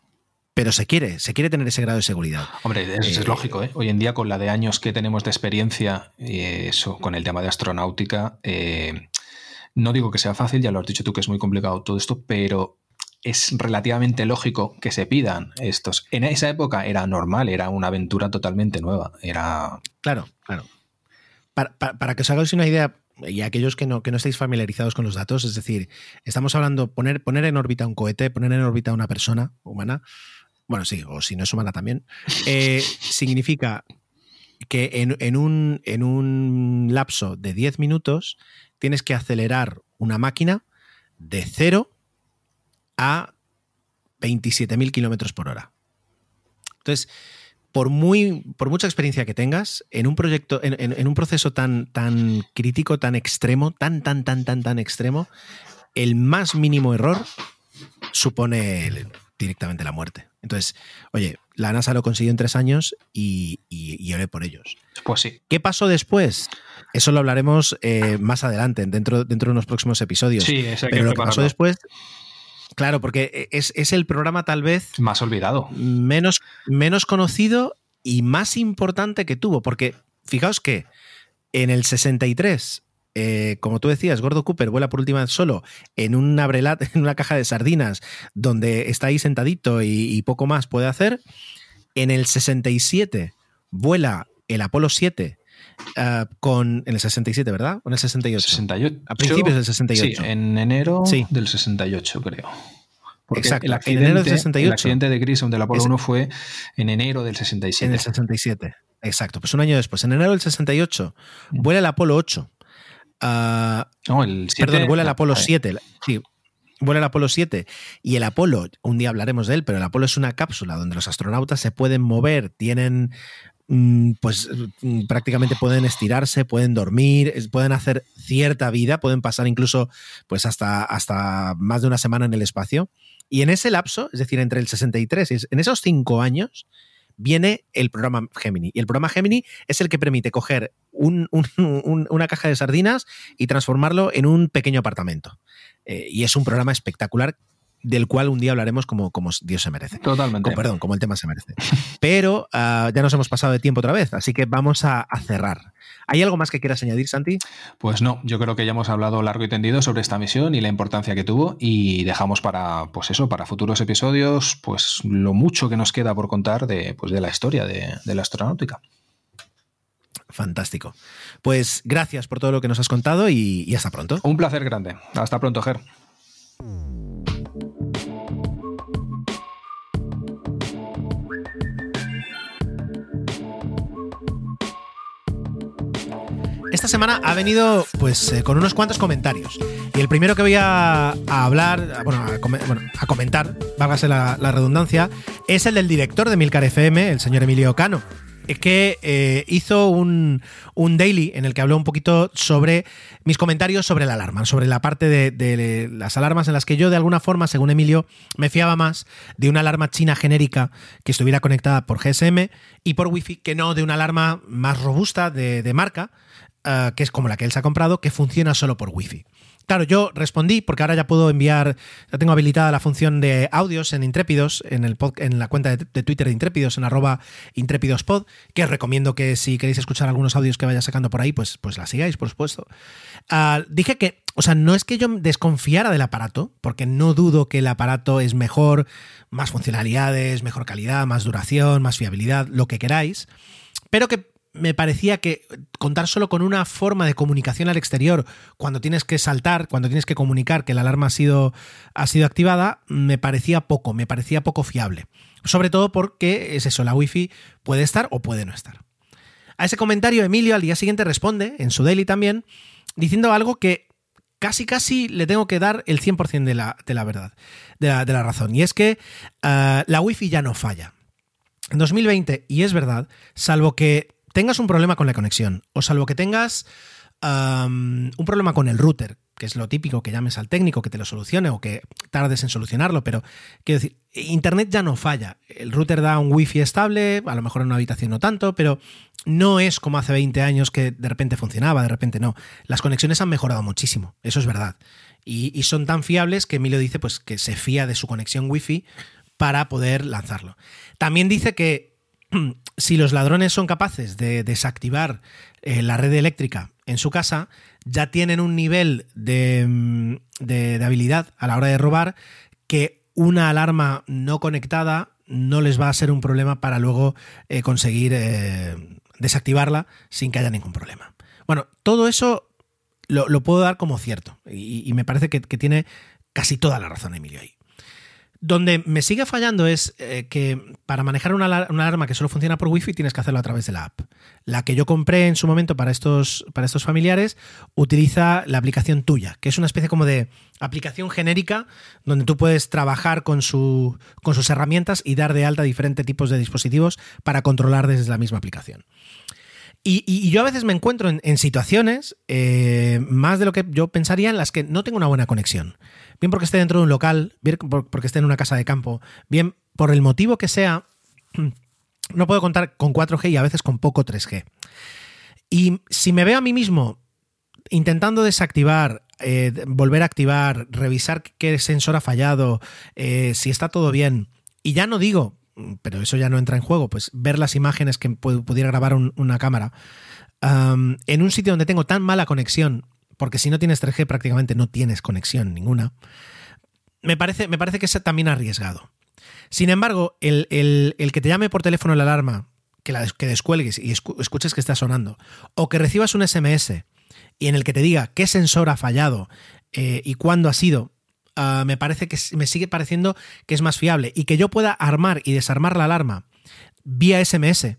pero se quiere, se quiere tener ese grado de seguridad. Hombre, es, eh, es lógico, ¿eh? Hoy en día, con la de años que tenemos de experiencia, eh, eso, con el tema de astronáutica, eh, no digo que sea fácil, ya lo has dicho tú que es muy complicado todo esto, pero es relativamente lógico que se pidan estos. En esa época era normal, era una aventura totalmente nueva. Era. Claro, claro. Para, para, para que os hagáis una idea, y aquellos que no, que no estáis familiarizados con los datos, es decir, estamos hablando poner, poner en órbita un cohete, poner en órbita una persona humana, bueno, sí, o si no es humana también, eh, [LAUGHS] significa que en, en, un, en, un, lapso de 10 minutos tienes que acelerar una máquina de 0 a 27.000 kilómetros por hora. Entonces, por, muy, por mucha experiencia que tengas, en un proyecto, en, en, en, un proceso tan, tan crítico, tan extremo, tan, tan, tan, tan, tan extremo, el más mínimo error supone directamente la muerte. Entonces, oye, la NASA lo consiguió en tres años y, y, y, oré por ellos. Pues sí. ¿Qué pasó después? Eso lo hablaremos eh, más adelante, dentro, dentro de unos próximos episodios. Sí, eso Pero lo que pasó después Claro, porque es, es, el programa tal vez más olvidado, menos, menos conocido y más importante que tuvo, porque fijaos que en el 63, eh, como tú decías, Gordo Cooper vuela por última vez solo en una, en una caja de sardinas donde está ahí sentadito y, y poco más puede hacer. En el 67 vuela el Apolo 7 Uh, con en el 67, ¿verdad? ¿O en el 68? 68. A principios del 68. Sí, en enero sí. del 68, creo. Porque Exacto. El accidente, en enero del 68. El accidente de Grissom del Apolo es, 1 fue en enero del 67. En el 67. Exacto. Pues un año después. En enero del 68 vuela el Apolo 8. Uh, no, el 7, perdón, vuela el Apolo 7. Sí, vuela el Apolo 7 y el Apolo, un día hablaremos de él, pero el Apolo es una cápsula donde los astronautas se pueden mover, tienen pues prácticamente pueden estirarse, pueden dormir, pueden hacer cierta vida, pueden pasar incluso pues hasta, hasta más de una semana en el espacio. Y en ese lapso, es decir, entre el 63 y en esos cinco años, viene el programa Gemini. Y el programa Gemini es el que permite coger un, un, un, una caja de sardinas y transformarlo en un pequeño apartamento. Eh, y es un programa espectacular del cual un día hablaremos como, como Dios se merece. Totalmente. Como, perdón, como el tema se merece. Pero uh, ya nos hemos pasado de tiempo otra vez, así que vamos a, a, cerrar. ¿Hay algo más que quieras añadir, Santi? Pues no, yo creo que ya hemos hablado largo y tendido sobre esta misión y la importancia que tuvo y dejamos para, pues eso, para futuros episodios, pues lo mucho que nos queda por contar de, pues de la historia de, de la astronáutica. Fantástico. Pues gracias por todo lo que nos has contado y, y hasta pronto. Un placer grande. Hasta pronto, Ger. Esta semana ha venido pues eh, con unos cuantos comentarios. Y el primero que voy a, a hablar, bueno a, bueno a, comentar, válgase la, redundancia, es el del director de Milcar FM, el señor Emilio Cano. Que eh, hizo un, un, daily en el que habló un poquito sobre mis comentarios sobre la alarma, sobre la parte de, las alarmas en las que yo, de alguna forma, según Emilio, me fiaba más de una alarma china genérica que estuviera conectada por GSM y por Wi-Fi que no de una alarma más robusta de marca, Uh, que es como la que él se ha comprado, que funciona solo por Wi-Fi. Claro, yo respondí porque ahora ya puedo enviar, ya tengo habilitada la función de audios en Intrépidos, en, el pod, en la cuenta de, Twitter de Intrépidos, en arroba intrépidospod, que os recomiendo que si queréis escuchar algunos audios que vaya sacando por ahí, pues, pues la sigáis, por supuesto. Uh, dije que, o sea, no es que yo desconfiara del aparato, porque no dudo que el aparato es mejor, más funcionalidades, mejor calidad, más duración, más fiabilidad, lo que queráis, pero que me parecía que contar solo con una forma de comunicación al exterior cuando tienes que saltar, cuando tienes que comunicar que la alarma ha sido, ha sido activada, me parecía poco, me parecía poco fiable. Sobre todo porque es eso, la wifi puede estar o puede no estar. A ese comentario Emilio al día siguiente responde, en su daily también, diciendo algo que casi casi le tengo que dar el 100% de la, de la verdad, de la, de la razón. Y es que uh, la wifi ya no falla. En 2020, y es verdad, salvo que tengas un problema con la conexión, o salvo que tengas un problema con el router, que es lo típico que llames al técnico que te lo solucione o que tardes en solucionarlo, pero quiero decir, Internet ya no falla. El router da un wifi estable, a lo mejor en una habitación no tanto, pero no es como hace 20 años que de repente funcionaba, de repente no. Las conexiones han mejorado muchísimo, eso es verdad. Y, y son tan fiables que Emilio dice pues, que se fía de su conexión wifi para poder lanzarlo. También dice que [CLEARS THROAT] si los ladrones son capaces de desactivar eh, la red eléctrica en su casa, ya tienen un nivel de, de, de, habilidad a la hora de robar que una alarma no conectada no les va a ser un problema para luego eh, conseguir eh, desactivarla sin que haya ningún problema. Bueno, todo eso lo, puedo dar como cierto y, y me parece que, que tiene casi toda la razón Emilio ahí. Donde me sigue fallando es eh, que para manejar una, una, alarma que solo funciona por Wi-Fi tienes que hacerlo a través de la app. La que yo compré en su momento para estos, para estos familiares utiliza la aplicación tuya, que es una especie como de aplicación genérica donde tú puedes trabajar con, su, con sus herramientas y dar de alta diferentes tipos de dispositivos para controlar desde la misma aplicación. Y, yo a veces me encuentro en, en situaciones, eh, más de lo que yo pensaría, en las que no tengo una buena conexión. Bien porque esté dentro de un local, bien porque esté en una casa de campo, bien por el motivo que sea, [CLEARS THROAT] no puedo contar con 4G y a veces con poco 3G. Y si me veo a mí mismo intentando desactivar, eh, volver a activar, revisar qué sensor ha fallado, eh, si está todo bien, y ya no digo pero eso ya no entra en juego, pues ver las imágenes que pudiera grabar una cámara en un sitio donde tengo tan mala conexión, porque si no tienes 3G prácticamente no tienes conexión ninguna, me parece, me parece que es también arriesgado. Sin embargo, el, que te llame por teléfono la alarma, que, la, que descuelgues y escuches que está sonando, o que recibas un SMS y en el que te diga qué sensor ha fallado eh, y cuándo ha sido, ah, me parece que me sigue pareciendo que es más fiable y que yo pueda armar y desarmar la alarma vía SMS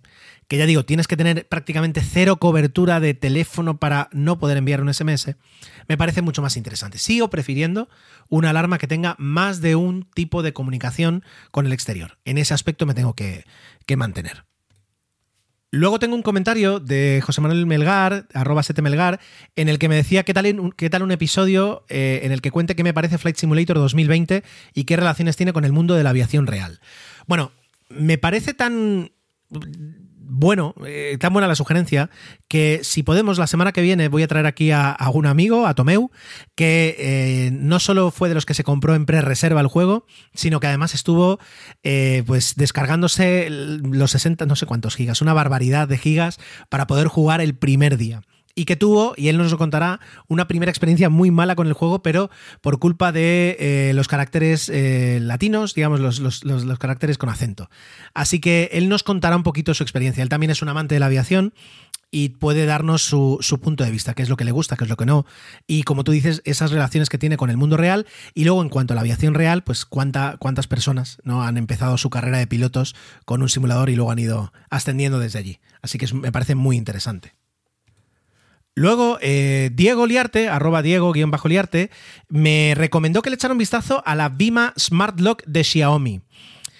que ya digo, tienes que tener prácticamente cero cobertura de teléfono para no poder enviar un SMS, me parece mucho más interesante. Sigo prefiriendo una alarma que tenga más de un tipo de comunicación con el exterior. En ese aspecto me tengo que, mantener. Luego tengo un comentario de José Manuel Melgar, arroba 7 Melgar, en el que me decía qué tal, qué tal un episodio eh, en el que cuente qué me parece Flight Simulator 2020 y qué relaciones tiene con el mundo de la aviación real. Bueno, me parece tan bueno, eh, tan buena la sugerencia, que si podemos, la semana que viene voy a traer aquí a, un amigo, a Tomeu, que eh, no solo fue de los que se compró en pre-reserva el juego, sino que además estuvo eh, pues descargándose los 60, no sé cuántos gigas, una barbaridad de gigas para poder jugar el primer día y que tuvo, y él nos lo contará, una primera experiencia muy mala con el juego, pero por culpa de eh, los caracteres eh, latinos, digamos, los, caracteres con acento. Así que él nos contará un poquito su experiencia. Él también es un amante de la aviación y puede darnos su, punto de vista, qué es lo que le gusta, qué es lo que no. Y como tú dices, esas relaciones que tiene con el mundo real. Y luego, en cuanto a la aviación real, pues cuánta, cuántas personas ¿no? han empezado su carrera de pilotos con un simulador y luego han ido ascendiendo desde allí. Así que me parece muy interesante. Luego, eh, Diego Liarte, arroba Diego-Liarte, me recomendó que le echara un vistazo a la Vima Smart Lock de Xiaomi.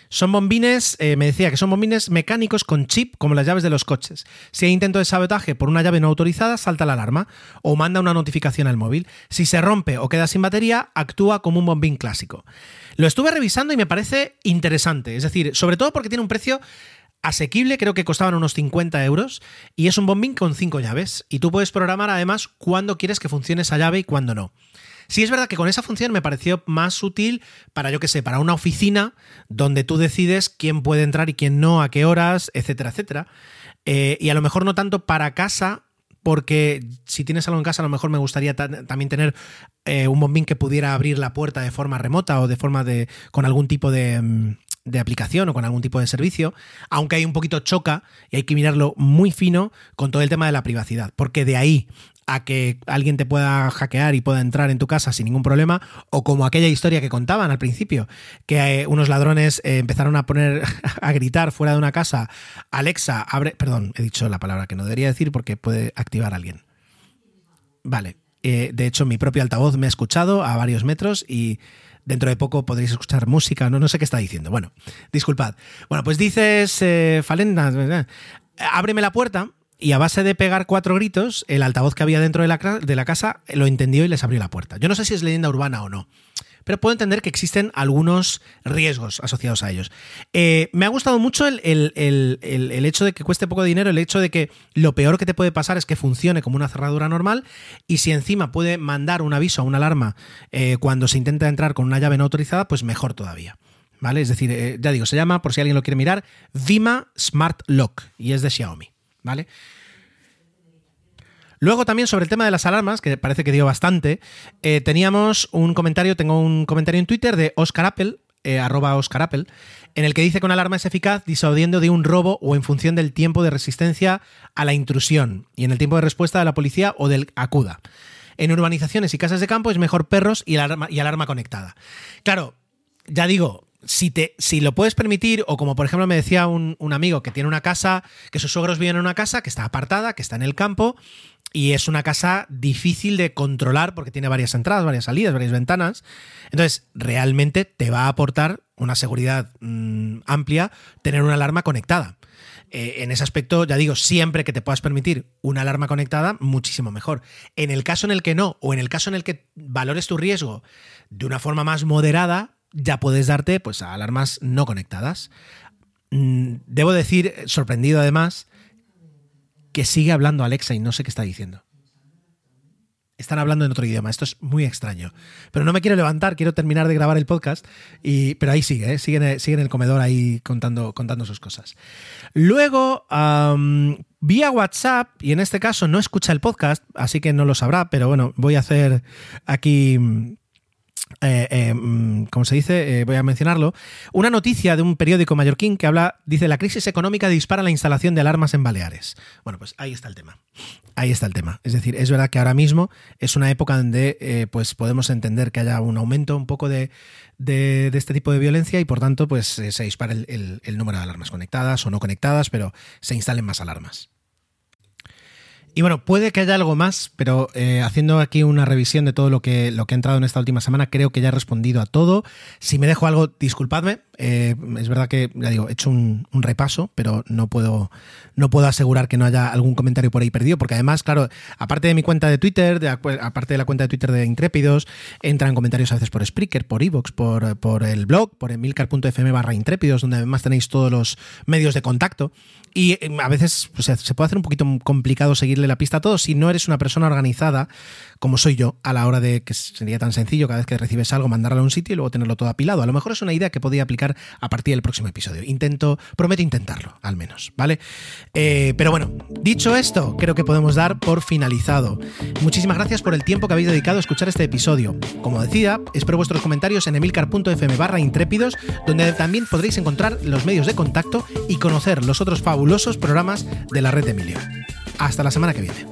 Son bombines, eh, me decía que son bombines mecánicos con chip como las llaves de los coches. Si hay intento de sabotaje por una llave no autorizada, salta la alarma o manda una notificación al móvil. Si se rompe o queda sin batería, actúa como un bombín clásico. Lo estuve revisando y me parece interesante, es decir, sobre todo porque tiene un precio asequible, creo que costaban unos 50 euros, y es un bombín con cinco llaves. Y tú puedes programar además cuándo quieres que funcione esa llave y cuándo no. Sí es verdad que con esa función me pareció más útil para, yo que sé, para una oficina donde tú decides quién puede entrar y quién no, a qué horas, etcétera, etcétera. Eh, y a lo mejor no tanto para casa, porque si tienes algo en casa, a lo mejor me gustaría también tener eh, un bombín que pudiera abrir la puerta de forma remota o de forma de. con algún tipo de. De aplicación o con algún tipo de servicio, aunque hay un poquito choca y hay que mirarlo muy fino con todo el tema de la privacidad, porque de ahí a que alguien te pueda hackear y pueda entrar en tu casa sin ningún problema, o como aquella historia que contaban al principio, que eh, unos ladrones eh, empezaron a poner [LAUGHS] a gritar fuera de una casa, Alexa, abre, perdón, he dicho la palabra que no debería decir porque puede activar a alguien. Vale, eh, de hecho mi propio altavoz me ha escuchado a varios metros y Dentro de poco podréis escuchar música, no, no sé qué está diciendo. Bueno, disculpad. Bueno, pues dices, eh, Falenda, ábreme la puerta y a base de pegar cuatro gritos, el altavoz que había dentro de la, de la casa lo entendió y les abrió la puerta. Yo no sé si es leyenda urbana o no pero puedo entender que existen algunos riesgos asociados a ellos. Eh, me ha gustado mucho el, hecho de que cueste poco dinero, el hecho de que lo peor que te puede pasar es que funcione como una cerradura normal y si encima puede mandar un aviso a una alarma eh, cuando se intenta entrar con una llave no autorizada, pues mejor todavía. ¿Vale? Es decir, eh, ya digo, se llama, por si alguien lo quiere mirar, Vima Smart Lock y es de Xiaomi. ¿Vale? Luego también sobre el tema de las alarmas, que parece que dio bastante, eh, teníamos un comentario, tengo un comentario en Twitter de Oscar Apple, eh, arroba Oscar Apple, en el que dice que una alarma es eficaz disuadiendo de un robo o en función del tiempo de resistencia a la intrusión y en el tiempo de respuesta de la policía o del acuda. En urbanizaciones y casas de campo es mejor perros y alarma, y alarma conectada. Claro, ya digo, si, te, si lo puedes permitir, o como por ejemplo me decía un, un, amigo que tiene una casa, que sus suegros viven en una casa que está apartada, que está en el campo, y es una casa difícil de controlar porque tiene varias entradas, varias salidas, varias ventanas. Entonces, realmente te va a aportar una seguridad mm, amplia tener una alarma conectada. Eh, en ese aspecto, ya digo, siempre que te puedas permitir una alarma conectada, muchísimo mejor. En el caso en el que no, o en el caso en el que valores tu riesgo de una forma más moderada, ya puedes darte pues, a alarmas no conectadas. Mm, debo decir, sorprendido además, que sigue hablando Alexa y no sé qué está diciendo. están hablando en otro idioma. Esto es muy extraño. Pero no me quiero levantar, quiero terminar de grabar el podcast. Y, pero ahí sigue, ¿eh? sigue, en, sigue en el comedor ahí contando, contando sus cosas. Luego, vía WhatsApp, y en este caso no escucha el podcast, así que no lo sabrá, pero bueno, voy a hacer aquí eh, eh, mm, como se dice, eh, voy a mencionarlo, una noticia de un periódico mallorquín que habla, dice, la crisis económica dispara la instalación de alarmas en Baleares. Bueno, pues ahí está el tema. Ahí está el tema. Es decir, es verdad que ahora mismo es una época donde pues podemos entender que haya un aumento un poco de, de, este tipo de violencia y por tanto pues se dispara el número de alarmas conectadas o no conectadas, pero se instalen más alarmas. Y bueno, puede que haya algo más, pero eh, haciendo aquí una revisión de todo lo que, lo que ha entrado en esta última semana, creo que ya he respondido a todo. Si me dejo algo, disculpadme. Eh, es verdad que, ya digo, he hecho un, repaso, pero no puedo, no puedo asegurar que no haya algún comentario por ahí perdido, porque además, claro, aparte de mi cuenta de Twitter, aparte de la cuenta de Twitter de Intrépidos, entran comentarios a veces por Spreaker, por Evox, por, por el blog, por emilcar.fm barra Intrépidos, donde además tenéis todos los medios de contacto. Y eh, a veces se puede hacer un poquito complicado seguirle la pista a todos si no eres una persona organizada como soy yo a la hora de que sería tan sencillo cada vez que recibes algo mandarlo a un sitio y luego tenerlo todo apilado. A lo mejor es una idea que podría aplicar a partir del próximo episodio. Intento, prometo intentarlo, al menos, ¿vale? Eh, pero bueno, dicho esto, creo que podemos dar por finalizado. Muchísimas gracias por el tiempo que habéis dedicado a escuchar este episodio. Como decía, espero vuestros comentarios en emilcar.fm barra intrépidos, donde también podréis encontrar los medios de contacto y conocer los otros fabulosos programas de la red Emilio. Hasta la semana que viene.